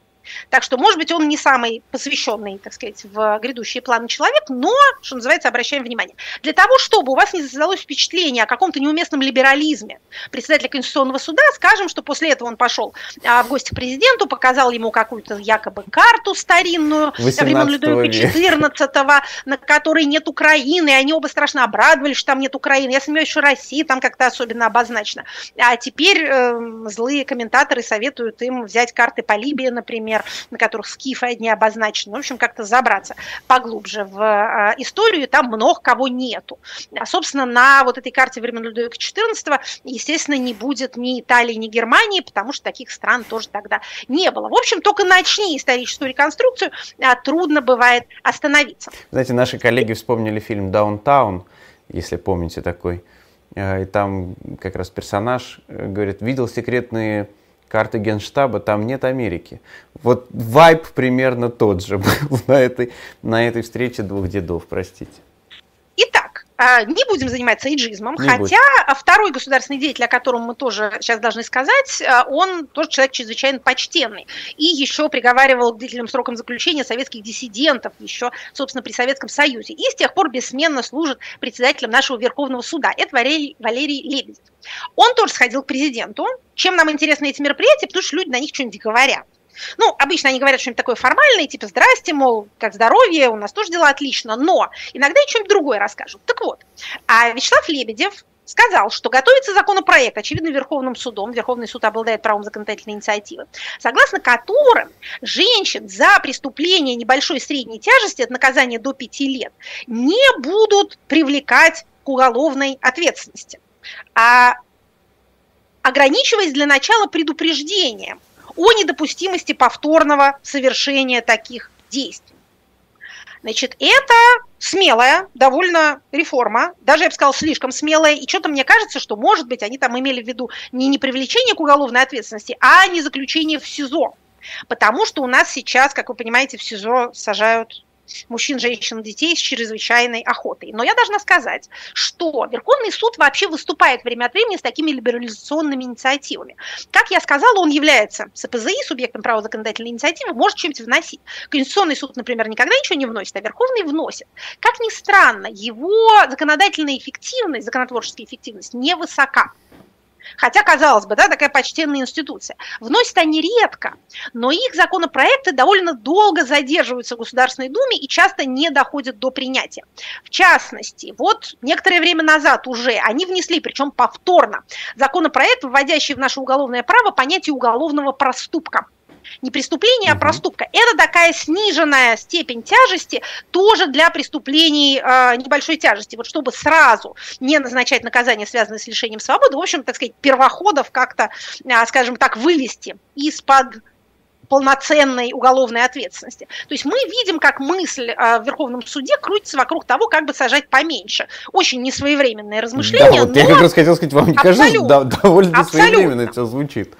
Так что, может быть, он не самый посвященный, так сказать, в грядущие планы человек, но, что называется, обращаем внимание. Для того, чтобы у вас не создалось впечатление о каком-то неуместном либерализме председателя Конституционного суда, скажем, что после этого он пошел а, в гости к президенту, показал ему какую-то якобы карту старинную времен Людовика XIV, на которой нет Украины, и они оба страшно обрадовались, что там нет Украины. Я сомневаюсь, что Россия там как-то особенно обозначена. А теперь э, злые комментаторы советуют им взять карты по Либии, например, например, на которых скифы одни обозначены. В общем, как-то забраться поглубже в а, историю, там много кого нету. А, собственно, на вот этой карте времен Людовика XIV, естественно, не будет ни Италии, ни Германии, потому что таких стран тоже тогда не было. В общем, только начни историческую реконструкцию, а, трудно бывает остановиться. Знаете, наши коллеги вспомнили фильм «Даунтаун», если помните такой. И там как раз персонаж э, говорит, видел секретные карты Генштаба, там нет Америки. Вот вайп примерно тот же был на этой, на этой встрече двух дедов, простите. А, не будем заниматься иджизмом, не хотя будет. второй государственный деятель, о котором мы тоже сейчас должны сказать, а, он тоже человек чрезвычайно почтенный. И еще приговаривал к длительным срокам заключения советских диссидентов, еще, собственно, при Советском Союзе. И с тех пор бессменно служит председателем нашего Верховного суда. Это Валерий, Валерий Лебедев. Он тоже сходил к президенту. Чем нам интересны эти мероприятия? Потому что люди на них что-нибудь говорят. Ну, обычно они говорят что-нибудь такое формальное, типа «здрасте», мол, как здоровье, у нас тоже дела отлично, но иногда и что-нибудь другое расскажут. Так вот, а Вячеслав Лебедев сказал, что готовится законопроект, очевидно, Верховным судом, Верховный суд обладает правом законодательной инициативы, согласно которым женщин за преступление небольшой и средней тяжести от наказания до 5 лет не будут привлекать к уголовной ответственности, а ограничиваясь для начала предупреждением о недопустимости повторного совершения таких действий. Значит, это смелая довольно реформа, даже, я бы сказала, слишком смелая, и что-то мне кажется, что, может быть, они там имели в виду не, не привлечение к уголовной ответственности, а не заключение в СИЗО. Потому что у нас сейчас, как вы понимаете, в СИЗО сажают мужчин, женщин, детей с чрезвычайной охотой. Но я должна сказать, что Верховный суд вообще выступает время от времени с такими либерализационными инициативами. Как я сказала, он является СПЗИ, субъектом права законодательной инициативы, может что-нибудь вносить. Конституционный суд, например, никогда ничего не вносит, а Верховный вносит. Как ни странно, его законодательная эффективность, законотворческая эффективность невысока. Хотя, казалось бы, да, такая почтенная институция. Вносят они редко, но их законопроекты довольно долго задерживаются в Государственной Думе и часто не доходят до принятия. В частности, вот некоторое время назад уже они внесли, причем повторно, законопроект, вводящий в наше уголовное право понятие уголовного проступка не преступление, а проступка. Это такая сниженная степень тяжести тоже для преступлений э, небольшой тяжести. Вот чтобы сразу не назначать наказание, связанное с лишением свободы, в общем, так сказать, первоходов как-то, э, скажем так, вывести из-под полноценной уголовной ответственности. То есть мы видим, как мысль э, в Верховном суде крутится вокруг того, как бы сажать поменьше. Очень несвоевременное размышление. Да, вот я как раз хотел сказать, вам не кажется, довольно несвоевременно это звучит.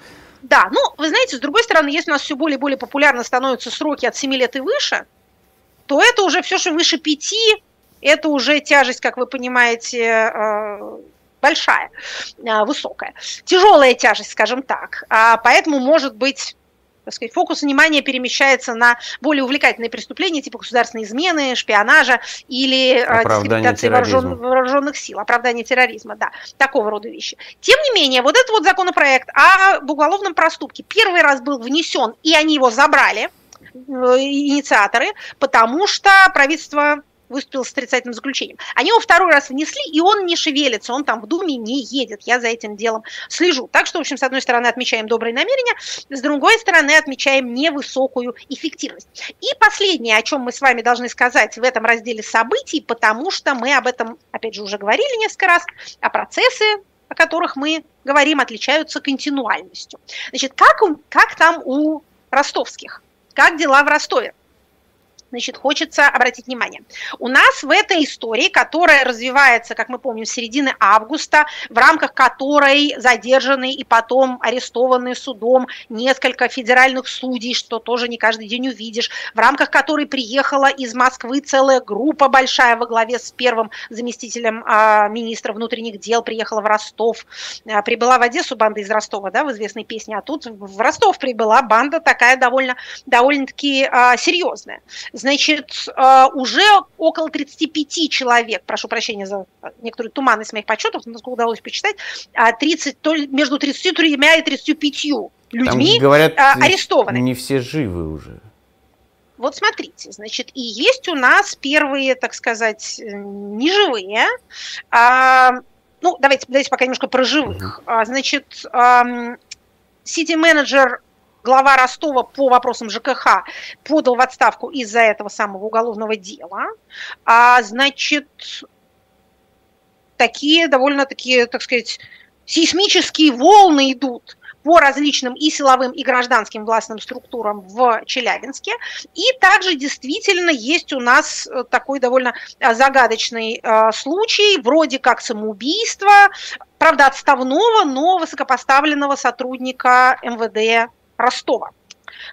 Да, ну, вы знаете, с другой стороны, если у нас все более и более популярно становятся сроки от 7 лет и выше, то это уже все, что выше 5, это уже тяжесть, как вы понимаете, э, большая, э, высокая. Тяжелая тяжесть, скажем так. А поэтому, может быть, так сказать, фокус внимания перемещается на более увлекательные преступления, типа государственной измены, шпионажа или э, дискредитации вооружен, вооруженных сил, оправдание терроризма, да, такого рода вещи. Тем не менее, вот этот вот законопроект об уголовном проступке первый раз был внесен, и они его забрали, э, инициаторы, потому что правительство выступил с отрицательным заключением. Они его второй раз внесли, и он не шевелится, он там в Думе не едет. Я за этим делом слежу. Так что, в общем, с одной стороны отмечаем добрые намерения, с другой стороны отмечаем невысокую эффективность. И последнее, о чем мы с вами должны сказать в этом разделе событий, потому что мы об этом, опять же, уже говорили несколько раз, а процессы о которых мы говорим, отличаются континуальностью. Значит, как, как там у ростовских? Как дела в Ростове? Значит, хочется обратить внимание. У нас в этой истории, которая развивается, как мы помним, с середины августа, в рамках которой задержаны и потом арестованы судом несколько федеральных судей, что тоже не каждый день увидишь, в рамках которой приехала из Москвы целая группа большая во главе с первым заместителем э, министра внутренних дел, приехала в Ростов, э, прибыла в Одессу банда из Ростова, да, в известной песне, а тут в Ростов прибыла банда такая довольно, довольно-таки э, серьезная значит, э, уже около 35 человек, прошу прощения за некоторую туманность моих подсчетов, насколько удалось почитать, 30, а между 33 и 35 людьми Там, говорят, а, арестованы. Не все живы уже. Вот смотрите, значит, и есть у нас первые, так сказать, неживые. А, ну, давайте, давайте пока немножко про живых. Значит, сити-менеджер глава Ростова по вопросам ЖКХ подал в отставку из-за этого самого уголовного дела. А, значит, такие довольно такие, так сказать, сейсмические волны идут по различным и силовым, и гражданским властным структурам в Челябинске. И также действительно есть у нас э, такой довольно э, загадочный э, случай, вроде как самоубийства, правда, отставного, но высокопоставленного сотрудника МВД Ростова.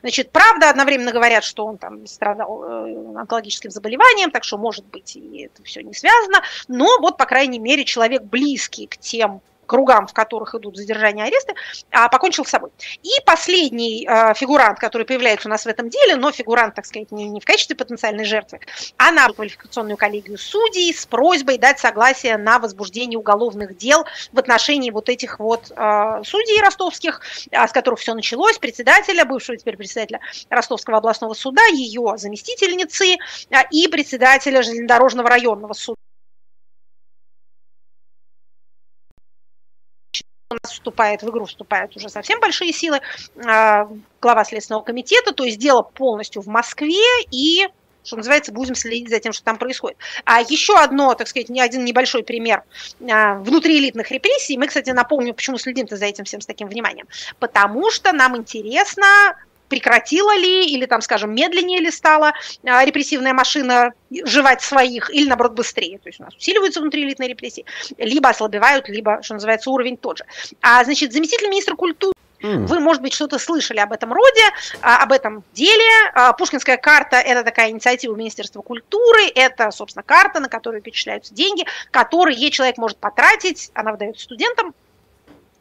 Значит, правда, одновременно говорят, что он там страдал э, онкологическим заболеванием, так что, может быть, и это все не связано. Но вот, по крайней мере, человек близкий к тем кругам, в которых идут задержания и аресты, а, покончил с собой. И последний а, фигурант, который появляется у нас в этом деле, но фигурант, так сказать, не, не в качестве потенциальной жертвы, а на квалификационную коллегию судей с просьбой дать согласие на возбуждение уголовных дел в отношении вот этих вот а, судей ростовских, с которых все началось, председателя, бывшего теперь председателя Ростовского областного суда, ее заместительницы и председателя железнодорожного районного суда. У нас вступает в игру, вступают уже совсем большие силы, а, глава Следственного комитета, то есть дело полностью в Москве, и что называется, будем следить за тем, что там происходит. А еще одно, так сказать, не один небольшой пример а, внутриэлитных репрессий. Мы, кстати, напомню, почему следим-то за этим всем с таким вниманием. Потому что нам интересно, прекратила ли или там, скажем, медленнее ли стала а, репрессивная машина жевать своих, или наоборот быстрее. То есть у нас усиливаются внутриэлитные репрессии, либо ослабевают, либо, что называется, уровень тот же. А, значит, заместитель министра культуры вы, может быть, что-то слышали об этом роде, а, об этом деле. А, Пушкинская карта – это такая инициатива Министерства культуры, это, собственно, карта, на которую перечисляются деньги, которые человек может потратить, она выдается студентам,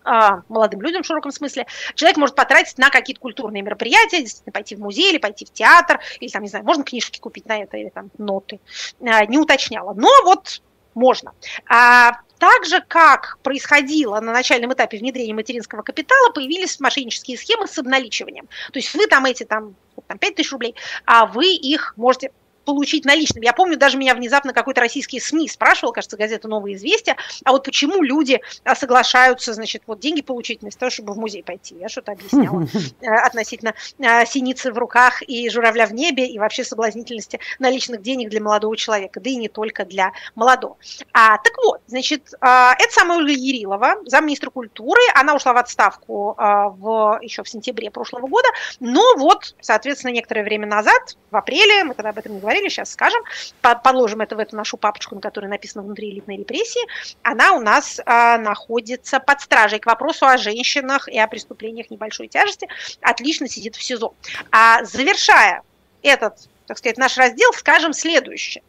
молодым людям в широком смысле, человек может потратить на какие-то культурные мероприятия, действительно пойти в музей или пойти в театр, или там, не знаю, можно книжки купить на это, или там ноты. Не уточняла. Но вот можно. А так же, как происходило на начальном этапе внедрения материнского капитала, появились мошеннические схемы с обналичиванием. То есть вы там эти там, там 5 тысяч рублей, а вы их можете получить наличным. Я помню, даже меня внезапно какой-то российский СМИ спрашивал, кажется, газета «Новые известия», а вот почему люди а, соглашаются, значит, вот деньги получить вместо того, чтобы в музей пойти. Я что-то объясняла э, относительно э, синицы в руках и журавля в небе, и вообще соблазнительности наличных денег для молодого человека, да и не только для молодого. А, так вот, значит, а, это самая Ольга Ярилова, замминистра культуры, она ушла в отставку а, в, еще в сентябре прошлого года, но вот, соответственно, некоторое время назад, в апреле, мы тогда об этом не говорили, говорили, сейчас скажем, подложим это в эту нашу папочку, на которой написано «Внутри элитной репрессии», она у нас а, находится под стражей к вопросу о женщинах и о преступлениях небольшой тяжести, отлично сидит в СИЗО. А завершая этот, так сказать, наш раздел, скажем следующее.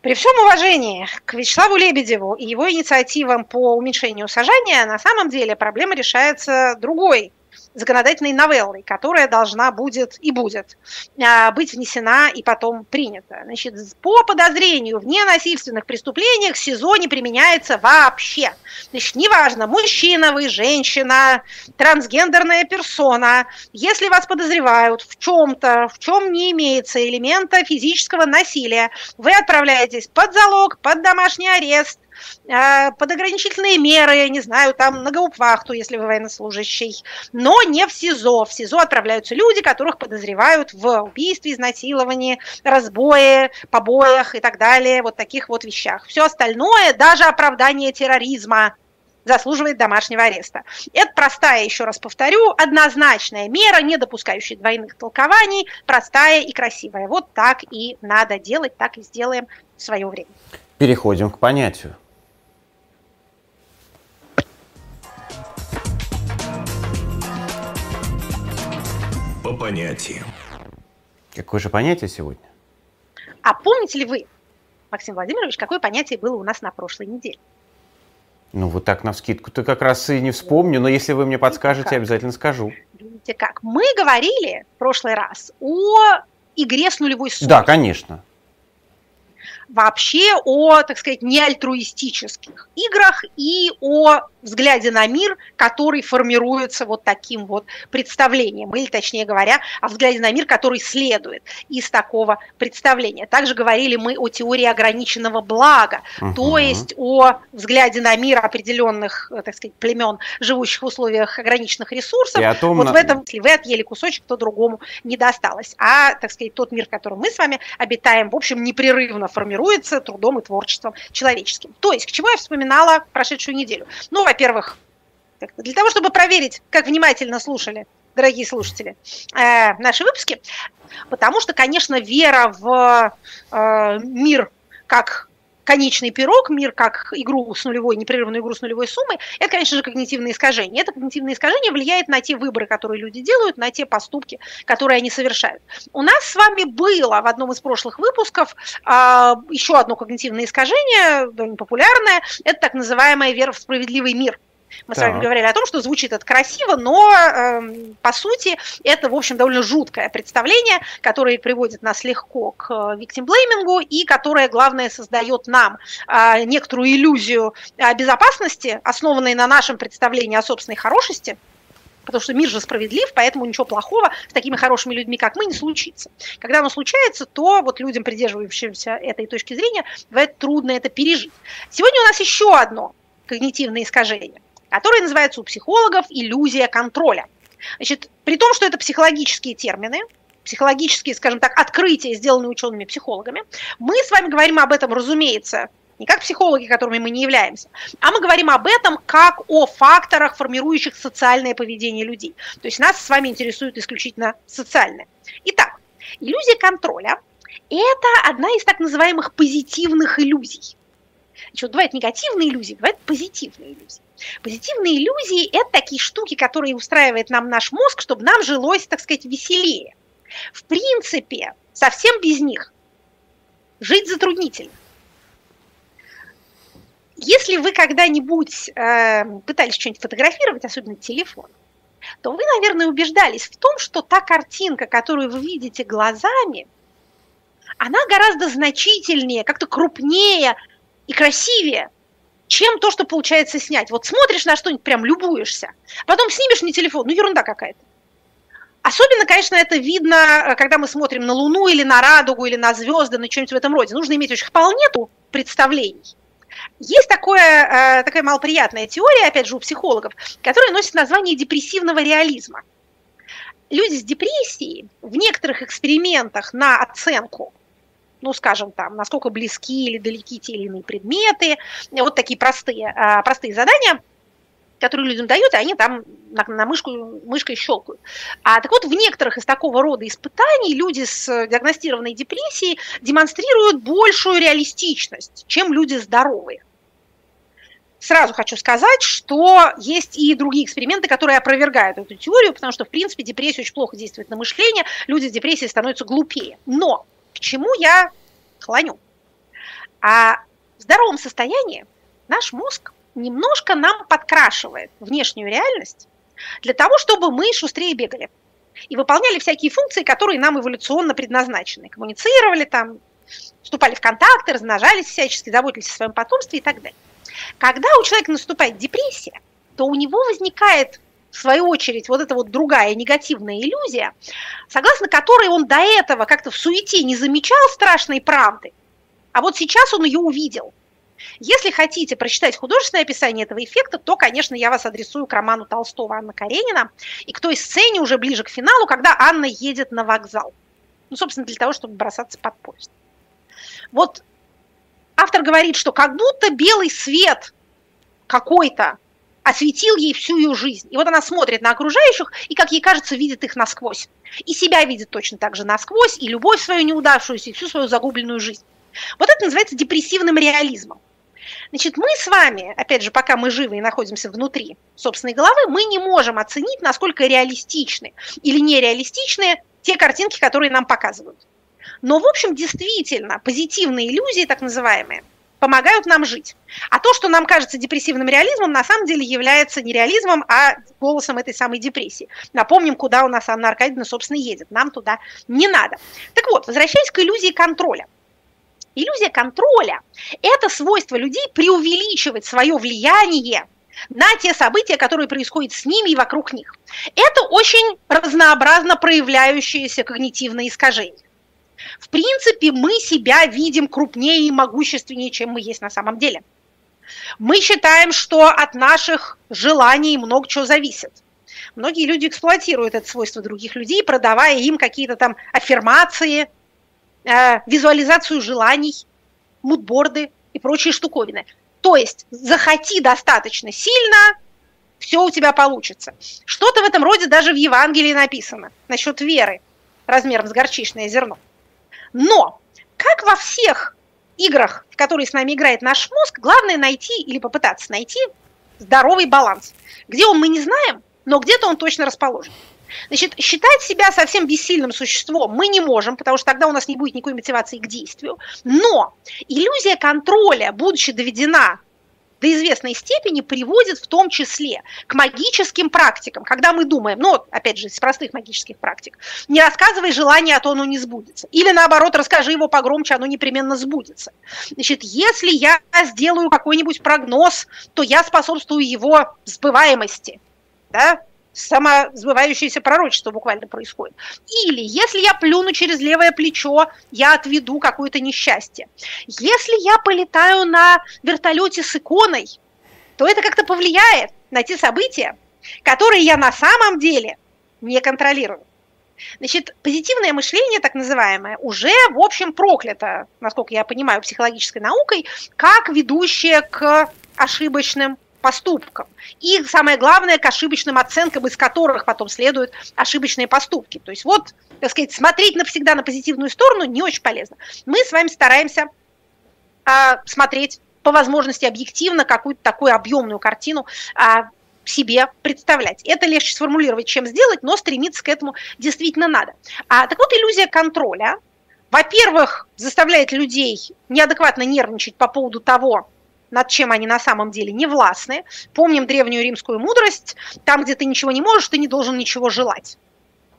При всем уважении к Вячеславу Лебедеву и его инициативам по уменьшению сажания, на самом деле проблема решается другой законодательной новеллой, которая должна будет и будет а, быть внесена и потом принята. Значит, по подозрению в ненасильственных преступлениях СИЗО не применяется вообще. Значит, неважно, мужчина вы, женщина, трансгендерная персона, если вас подозревают в чем-то, в чем не имеется элемента физического насилия, вы отправляетесь под залог, под домашний арест, под ограничительные меры, не знаю, там на гауптвахту, если вы военнослужащий, но не в СИЗО. В СИЗО отправляются люди, которых подозревают в убийстве, изнасиловании, разбое, побоях и так далее, вот таких вот вещах. Все остальное, даже оправдание терроризма, заслуживает домашнего ареста. Это простая, еще раз повторю, однозначная мера, не допускающая двойных толкований, простая и красивая. Вот так и надо делать, так и сделаем в свое время. Переходим к понятию. По понятиям. Какое же понятие сегодня? А помните ли вы, Максим Владимирович, какое понятие было у нас на прошлой неделе? Ну, вот так на вскидку-то как раз и не вспомню, но если вы мне подскажете, как? обязательно скажу. Видите как? Мы говорили в прошлый раз о игре с нулевой суммой. Да, конечно вообще о, так сказать, неальтруистических играх и о взгляде на мир, который формируется вот таким вот представлением, или, точнее говоря, о взгляде на мир, который следует из такого представления. Также говорили мы о теории ограниченного блага, угу. то есть о взгляде на мир определенных, так сказать, племен, живущих в условиях ограниченных ресурсов. И о том, вот на... в этом, если вы отъели кусочек, то другому не досталось. А, так сказать, тот мир, в котором мы с вами обитаем, в общем, непрерывно формируется формируется трудом и творчеством человеческим. То есть, к чему я вспоминала прошедшую неделю? Ну, во-первых, для того, чтобы проверить, как внимательно слушали дорогие слушатели, э, наши выпуски, потому что, конечно, вера в э, мир как конечный пирог, мир как игру с нулевой, непрерывную игру с нулевой суммой, это, конечно же, когнитивное искажение. Это когнитивное искажение влияет на те выборы, которые люди делают, на те поступки, которые они совершают. У нас с вами было в одном из прошлых выпусков а, еще одно когнитивное искажение, довольно популярное, это так называемая вера в справедливый мир. Мы так. с вами говорили о том, что звучит это красиво, но э, по сути это, в общем, довольно жуткое представление, которое приводит нас легко к виктимблеймингу и которое, главное, создает нам э, некоторую иллюзию э, безопасности, основанной на нашем представлении о собственной хорошести, потому что мир же справедлив, поэтому ничего плохого с такими хорошими людьми, как мы, не случится. Когда оно случается, то вот людям, придерживающимся этой точки зрения, бывает трудно это пережить. Сегодня у нас еще одно когнитивное искажение – которая называется у психологов иллюзия контроля. Значит, при том, что это психологические термины, психологические, скажем так, открытия, сделанные учеными-психологами, мы с вами говорим об этом, разумеется, не как психологи, которыми мы не являемся, а мы говорим об этом как о факторах, формирующих социальное поведение людей. То есть нас с вами интересует исключительно социальное. Итак, иллюзия контроля – это одна из так называемых позитивных иллюзий. Значит, бывают негативные иллюзии, бывают позитивные иллюзии. Позитивные иллюзии – это такие штуки, которые устраивает нам наш мозг, чтобы нам жилось, так сказать, веселее. В принципе, совсем без них жить затруднительно. Если вы когда-нибудь э, пытались что-нибудь фотографировать, особенно телефон, то вы, наверное, убеждались в том, что та картинка, которую вы видите глазами, она гораздо значительнее, как-то крупнее и красивее, чем то, что получается снять. Вот смотришь на что-нибудь, прям любуешься, потом снимешь не телефон, ну ерунда какая-то. Особенно, конечно, это видно, э, когда мы смотрим на Луну или на радугу, или на звезды, на что-нибудь в этом роде. Нужно иметь очень вполне представлений. Есть такое, э, такая малоприятная теория, опять же, у психологов, которая носит название депрессивного реализма. Люди с депрессией в некоторых экспериментах на оценку, ну, скажем, там, насколько близки или далеки те или иные предметы, вот такие простые, э, простые задания – которые людям дают, и они там на, на мышку, мышкой щелкают. А так вот, в некоторых из такого рода испытаний люди с диагностированной депрессией демонстрируют большую реалистичность, чем люди здоровые. Сразу хочу сказать, что есть и другие эксперименты, которые опровергают эту теорию, потому что, в принципе, депрессия очень плохо действует на мышление, люди с депрессией становятся глупее. Но к чему я клоню? А в здоровом состоянии наш мозг немножко нам подкрашивает внешнюю реальность для того, чтобы мы шустрее бегали и выполняли всякие функции, которые нам эволюционно предназначены. Коммуницировали там, вступали в контакты, размножались всячески, заботились о своем потомстве и так далее. Когда у человека наступает депрессия, то у него возникает в свою очередь, вот эта вот другая негативная иллюзия, согласно которой он до этого как-то в суете не замечал страшной правды, а вот сейчас он ее увидел – если хотите прочитать художественное описание этого эффекта, то, конечно, я вас адресую к роману Толстого Анна Каренина и к той сцене уже ближе к финалу, когда Анна едет на вокзал. Ну, собственно, для того, чтобы бросаться под поезд. Вот автор говорит, что как будто белый свет какой-то осветил ей всю ее жизнь. И вот она смотрит на окружающих и, как ей кажется, видит их насквозь. И себя видит точно так же насквозь, и любовь свою неудавшуюся, и всю свою загубленную жизнь. Вот это называется депрессивным реализмом. Значит, мы с вами, опять же, пока мы живы и находимся внутри собственной головы, мы не можем оценить, насколько реалистичны или нереалистичны те картинки, которые нам показывают. Но, в общем, действительно, позитивные иллюзии, так называемые, помогают нам жить. А то, что нам кажется депрессивным реализмом, на самом деле является не реализмом, а голосом этой самой депрессии. Напомним, куда у нас Анна Аркадьевна, собственно, едет. Нам туда не надо. Так вот, возвращаясь к иллюзии контроля. Иллюзия контроля – это свойство людей преувеличивать свое влияние на те события, которые происходят с ними и вокруг них. Это очень разнообразно проявляющееся когнитивное искажение. В принципе, мы себя видим крупнее и могущественнее, чем мы есть на самом деле. Мы считаем, что от наших желаний много чего зависит. Многие люди эксплуатируют это свойство других людей, продавая им какие-то там аффирмации – э, визуализацию желаний, мудборды и прочие штуковины. То есть захоти достаточно сильно, все у тебя получится. Что-то в этом роде даже в Евангелии написано насчет веры размером с горчичное зерно. Но, как во всех играх, в которые с нами играет наш мозг, главное найти или попытаться найти здоровый баланс. Где он мы не знаем, но где-то он точно расположен. Значит, считать себя совсем бессильным существом мы не можем, потому что тогда у нас не будет никакой мотивации к действию. Но иллюзия контроля, будучи доведена до известной степени приводит в том числе к магическим практикам, когда мы думаем, ну, опять же, из простых магических практик, не рассказывай желание, а то оно не сбудется. Или наоборот, расскажи его погромче, оно непременно сбудется. Значит, если я сделаю какой-нибудь прогноз, то я способствую его сбываемости. Да? Самосбывающееся пророчество буквально происходит. Или если я плюну через левое плечо, я отведу какое-то несчастье. Если я полетаю на вертолете с иконой, то это как-то повлияет на те события, которые я на самом деле не контролирую. Значит, позитивное мышление, так называемое, уже, в общем, проклято, насколько я понимаю, психологической наукой, как ведущее к ошибочным поступкам. И самое главное, к ошибочным оценкам, из которых потом следуют ошибочные поступки. То есть вот, так сказать, смотреть навсегда на позитивную сторону не очень полезно. Мы с вами стараемся а, смотреть по возможности объективно какую-то такую объемную картину а, себе представлять. Это легче сформулировать, чем сделать, но стремиться к этому действительно надо. А, так вот, иллюзия контроля, во-первых, заставляет людей неадекватно нервничать по поводу того, над чем они на самом деле не властны. Помним древнюю римскую мудрость, там, где ты ничего не можешь, ты не должен ничего желать.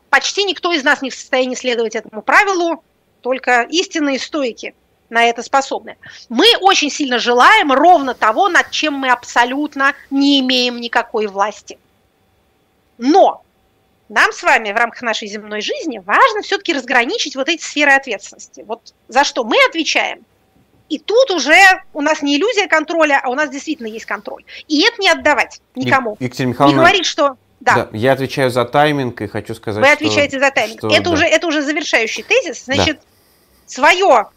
Почти никто из нас не в состоянии следовать этому правилу, только истинные стойки на это способны. Мы очень сильно желаем ровно того, над чем мы абсолютно не имеем никакой власти. Но нам с вами в рамках нашей земной жизни важно все-таки разграничить вот эти сферы ответственности. Вот за что мы отвечаем – и тут уже у нас не иллюзия контроля, а у нас действительно есть контроль. И это не отдавать никому. Екатерина Михайловна, не говорить, что да. да. Я отвечаю за тайминг и хочу сказать, Вы отвечаете за тайминг. Что, это, да. уже, это уже завершающий тезис. Значит, да. свое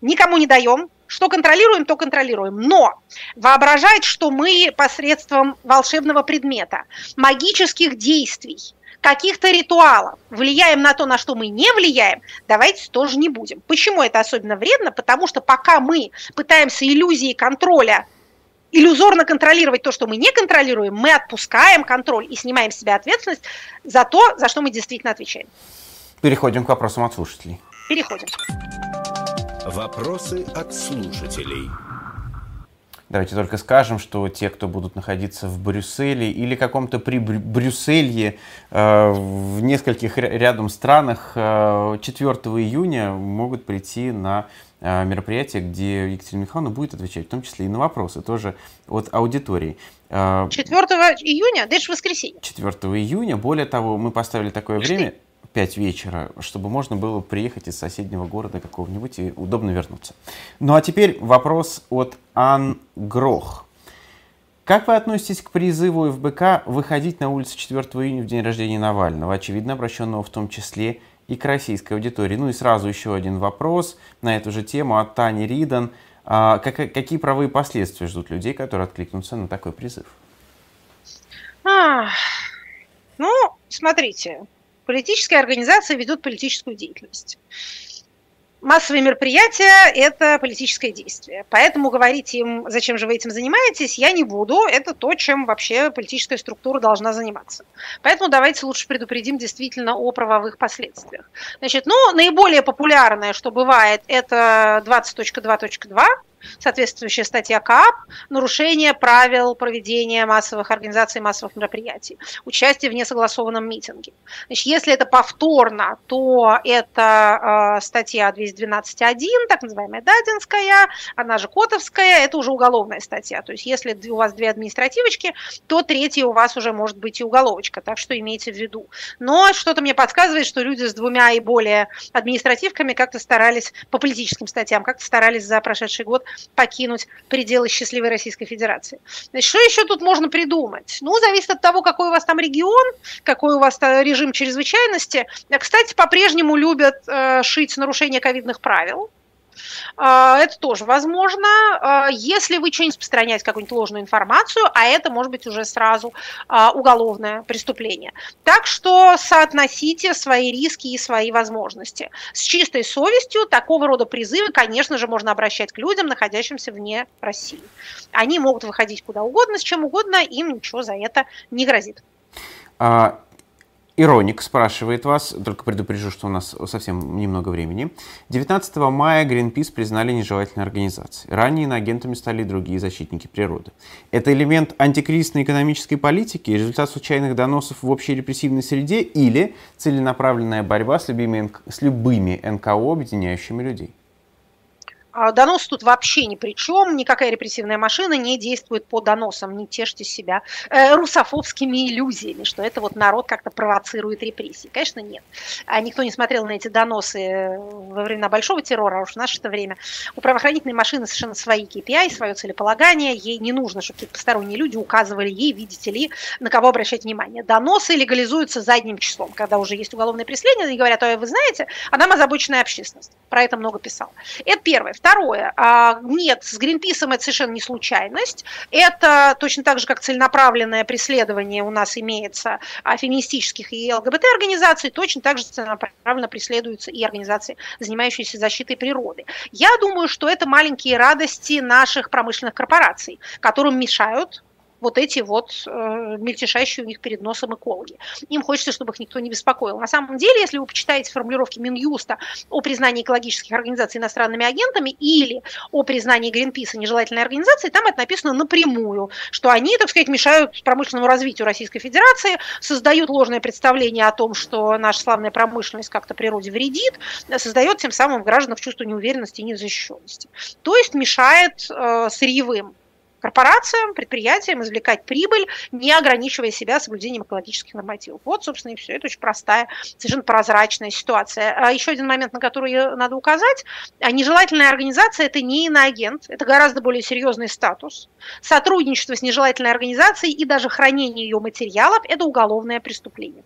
никому не даем, что контролируем, то контролируем. Но воображать, что мы посредством волшебного предмета, магических действий, каких-то ритуалов, влияем на то, на что мы не влияем, давайте тоже не будем. Почему это особенно вредно? Потому что пока мы пытаемся иллюзии контроля иллюзорно контролировать то, что мы не контролируем, мы отпускаем контроль и снимаем с себя ответственность за то, за что мы действительно отвечаем. Переходим к вопросам от слушателей. Переходим. Вопросы от слушателей. Давайте только скажем, что те, кто будут находиться в Брюсселе или каком-то при Брюсселье э, в нескольких рядом странах, э, 4 июня могут прийти на э, мероприятие, где Екатерина Михайловна будет отвечать, в том числе и на вопросы, тоже от аудитории. 4 э, июня, да это же воскресенье. 4 июня. Более того, мы поставили такое время, 5 вечера, чтобы можно было приехать из соседнего города какого-нибудь и удобно вернуться. Ну а теперь вопрос от Ан Грох. Как вы относитесь к призыву ФБК выходить на улицу 4 июня в день рождения Навального, очевидно обращенного в том числе и к российской аудитории? Ну и сразу еще один вопрос на эту же тему от Тани Ридан. А, как, какие правые последствия ждут людей, которые откликнутся на такой призыв? А, ну, смотрите, Политические организации ведут политическую деятельность. Массовые мероприятия – это политическое действие. Поэтому говорить им, зачем же вы этим занимаетесь, я не буду. Это то, чем вообще политическая структура должна заниматься. Поэтому давайте лучше предупредим действительно о правовых последствиях. Значит, ну, наиболее популярное, что бывает, это 20.2.2, соответствующая статья КАП «Нарушение правил проведения массовых организаций массовых мероприятий, участие в несогласованном митинге». Значит, если это повторно, то это э, статья 212.1, так называемая Дадинская, она же Котовская, это уже уголовная статья. То есть если у вас две административочки, то третья у вас уже может быть и уголовочка, так что имейте в виду. Но что-то мне подсказывает, что люди с двумя и более административками как-то старались по политическим статьям, как-то старались за прошедший год покинуть пределы счастливой Российской Федерации. Значит, что еще тут можно придумать? Ну, зависит от того, какой у вас там регион, какой у вас режим чрезвычайности. Кстати, по-прежнему любят э, шить нарушение ковидных правил. А, это тоже возможно. А, если вы что-нибудь распространяете какую-нибудь ложную информацию, а это может быть уже сразу а, уголовное преступление. Так что соотносите свои риски и свои возможности. С чистой совестью такого рода призывы, конечно же, можно обращать к людям, находящимся вне России. Они могут выходить куда угодно, с чем угодно, им ничего за это не грозит. Ироник спрашивает вас, только предупрежу, что у нас совсем немного времени. 19 мая Greenpeace признали нежелательной организацией. Ранее иноагентами стали другие защитники природы. Это элемент антикризисной экономической политики, результат случайных доносов в общей репрессивной среде или целенаправленная борьба с любыми, с любыми НКО, объединяющими людей? А донос тут вообще ни при чем, никакая репрессивная машина не действует по доносам, не тешьте себя э, русофобскими иллюзиями, что это вот народ как-то провоцирует репрессии. Конечно, нет. А никто не смотрел на эти доносы э, во времена большого террора, а уж в наше время. У правоохранительной машины совершенно свои KPI, свое целеполагание, ей не нужно, чтобы какие-то посторонние люди указывали ей, видите ли, на кого обращать внимание. Доносы легализуются задним числом, когда уже есть уголовное преследование, они говорят, ой, вы знаете, а нам озабоченная общественность. Про это много писал. Это первое. Второе. А, нет, с Гринписом это совершенно не случайность. Это точно так же, как целенаправленное преследование у нас имеется феминистических и ЛГБТ-организаций, точно так же целенаправленно преследуются и организации, занимающиеся защитой природы. Я думаю, что это маленькие радости наших промышленных корпораций, которым мешают вот эти вот э, мельтешащие у них перед носом экологи. Им хочется, чтобы их никто не беспокоил. На самом деле, если вы почитаете формулировки Минюста о признании экологических организаций иностранными агентами или о признании Гринписа нежелательной организацией, там это написано напрямую, что они, так сказать, мешают промышленному развитию Российской Федерации, создают ложное представление о том, что наша славная промышленность как-то природе вредит, создает тем самым гражданам чувство неуверенности и незащищенности. То есть мешает э, сырьевым корпорациям, предприятиям извлекать прибыль, не ограничивая себя соблюдением экологических нормативов. Вот, собственно, и все. Это очень простая, совершенно прозрачная ситуация. А еще один момент, на который надо указать. А нежелательная организация – это не иноагент, это гораздо более серьезный статус. Сотрудничество с нежелательной организацией и даже хранение ее материалов – это уголовное преступление.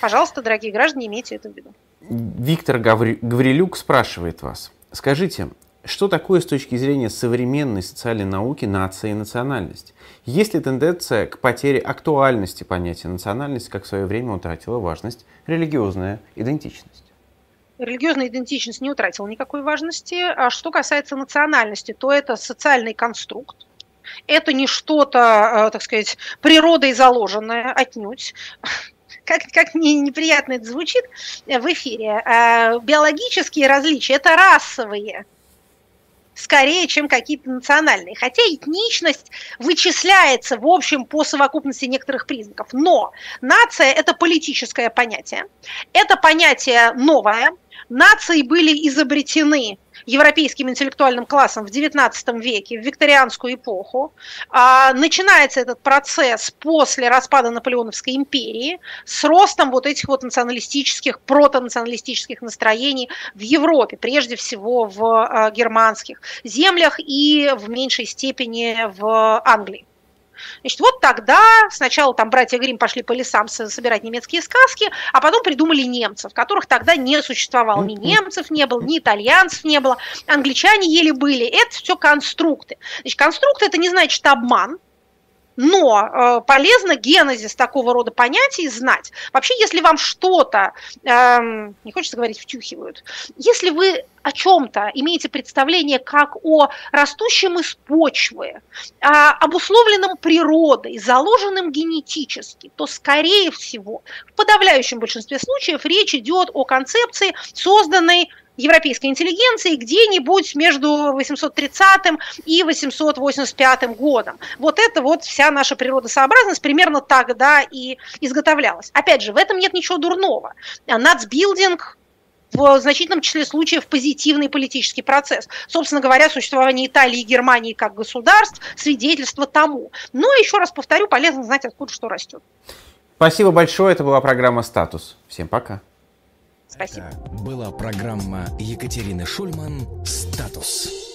Пожалуйста, дорогие граждане, имейте это в виду. Виктор Гаврилюк спрашивает вас. Скажите, что такое с точки зрения современной социальной науки нация и национальность? Есть ли тенденция к потере актуальности понятия национальность, как в свое время утратила важность религиозная идентичность? религиозная идентичность не утратила никакой важности. А что касается национальности, то это социальный конструкт. Это не что-то, э, так сказать, природой заложенное отнюдь как, как мне неприятно это звучит в эфире, э, биологические различия – это расовые скорее, чем какие-то национальные. Хотя этничность вычисляется, в общем, по совокупности некоторых признаков. Но нация – это политическое понятие. Это понятие новое. Нации были изобретены европейским интеллектуальным классом в XIX веке, в викторианскую эпоху. А, начинается этот процесс после распада Наполеоновской империи с ростом вот этих вот националистических, протонационалистических настроений в Европе, прежде всего в а, германских землях и в меньшей степени в Англии. Значит, вот тогда сначала там братья Грим пошли по лесам собирать немецкие сказки, а потом придумали немцев, которых тогда не существовало. Ни немцев не было, ни итальянцев не было, англичане еле были. Это все конструкты. Значит, конструкты это не значит обман, но э, полезно генезис такого рода понятий знать. Вообще, если вам что-то, э, не хочется говорить, втюхивают, если вы о чем-то имеете представление как о растущем из почвы, а, обусловленном природой, заложенным генетически, то, скорее всего, в подавляющем большинстве случаев речь идет о концепции, созданной европейской интеллигенции где-нибудь между 830 и 885 годом. Вот это вот вся наша природосообразность примерно тогда и изготовлялась. Опять же, в этом нет ничего дурного. Нацбилдинг в значительном числе случаев позитивный политический процесс. Собственно говоря, существование Италии и Германии как государств свидетельство тому. Но еще раз повторю, полезно знать, откуда что растет. Спасибо большое. Это была программа «Статус». Всем пока. Спасибо. Это была программа Екатерины Шульман «Статус».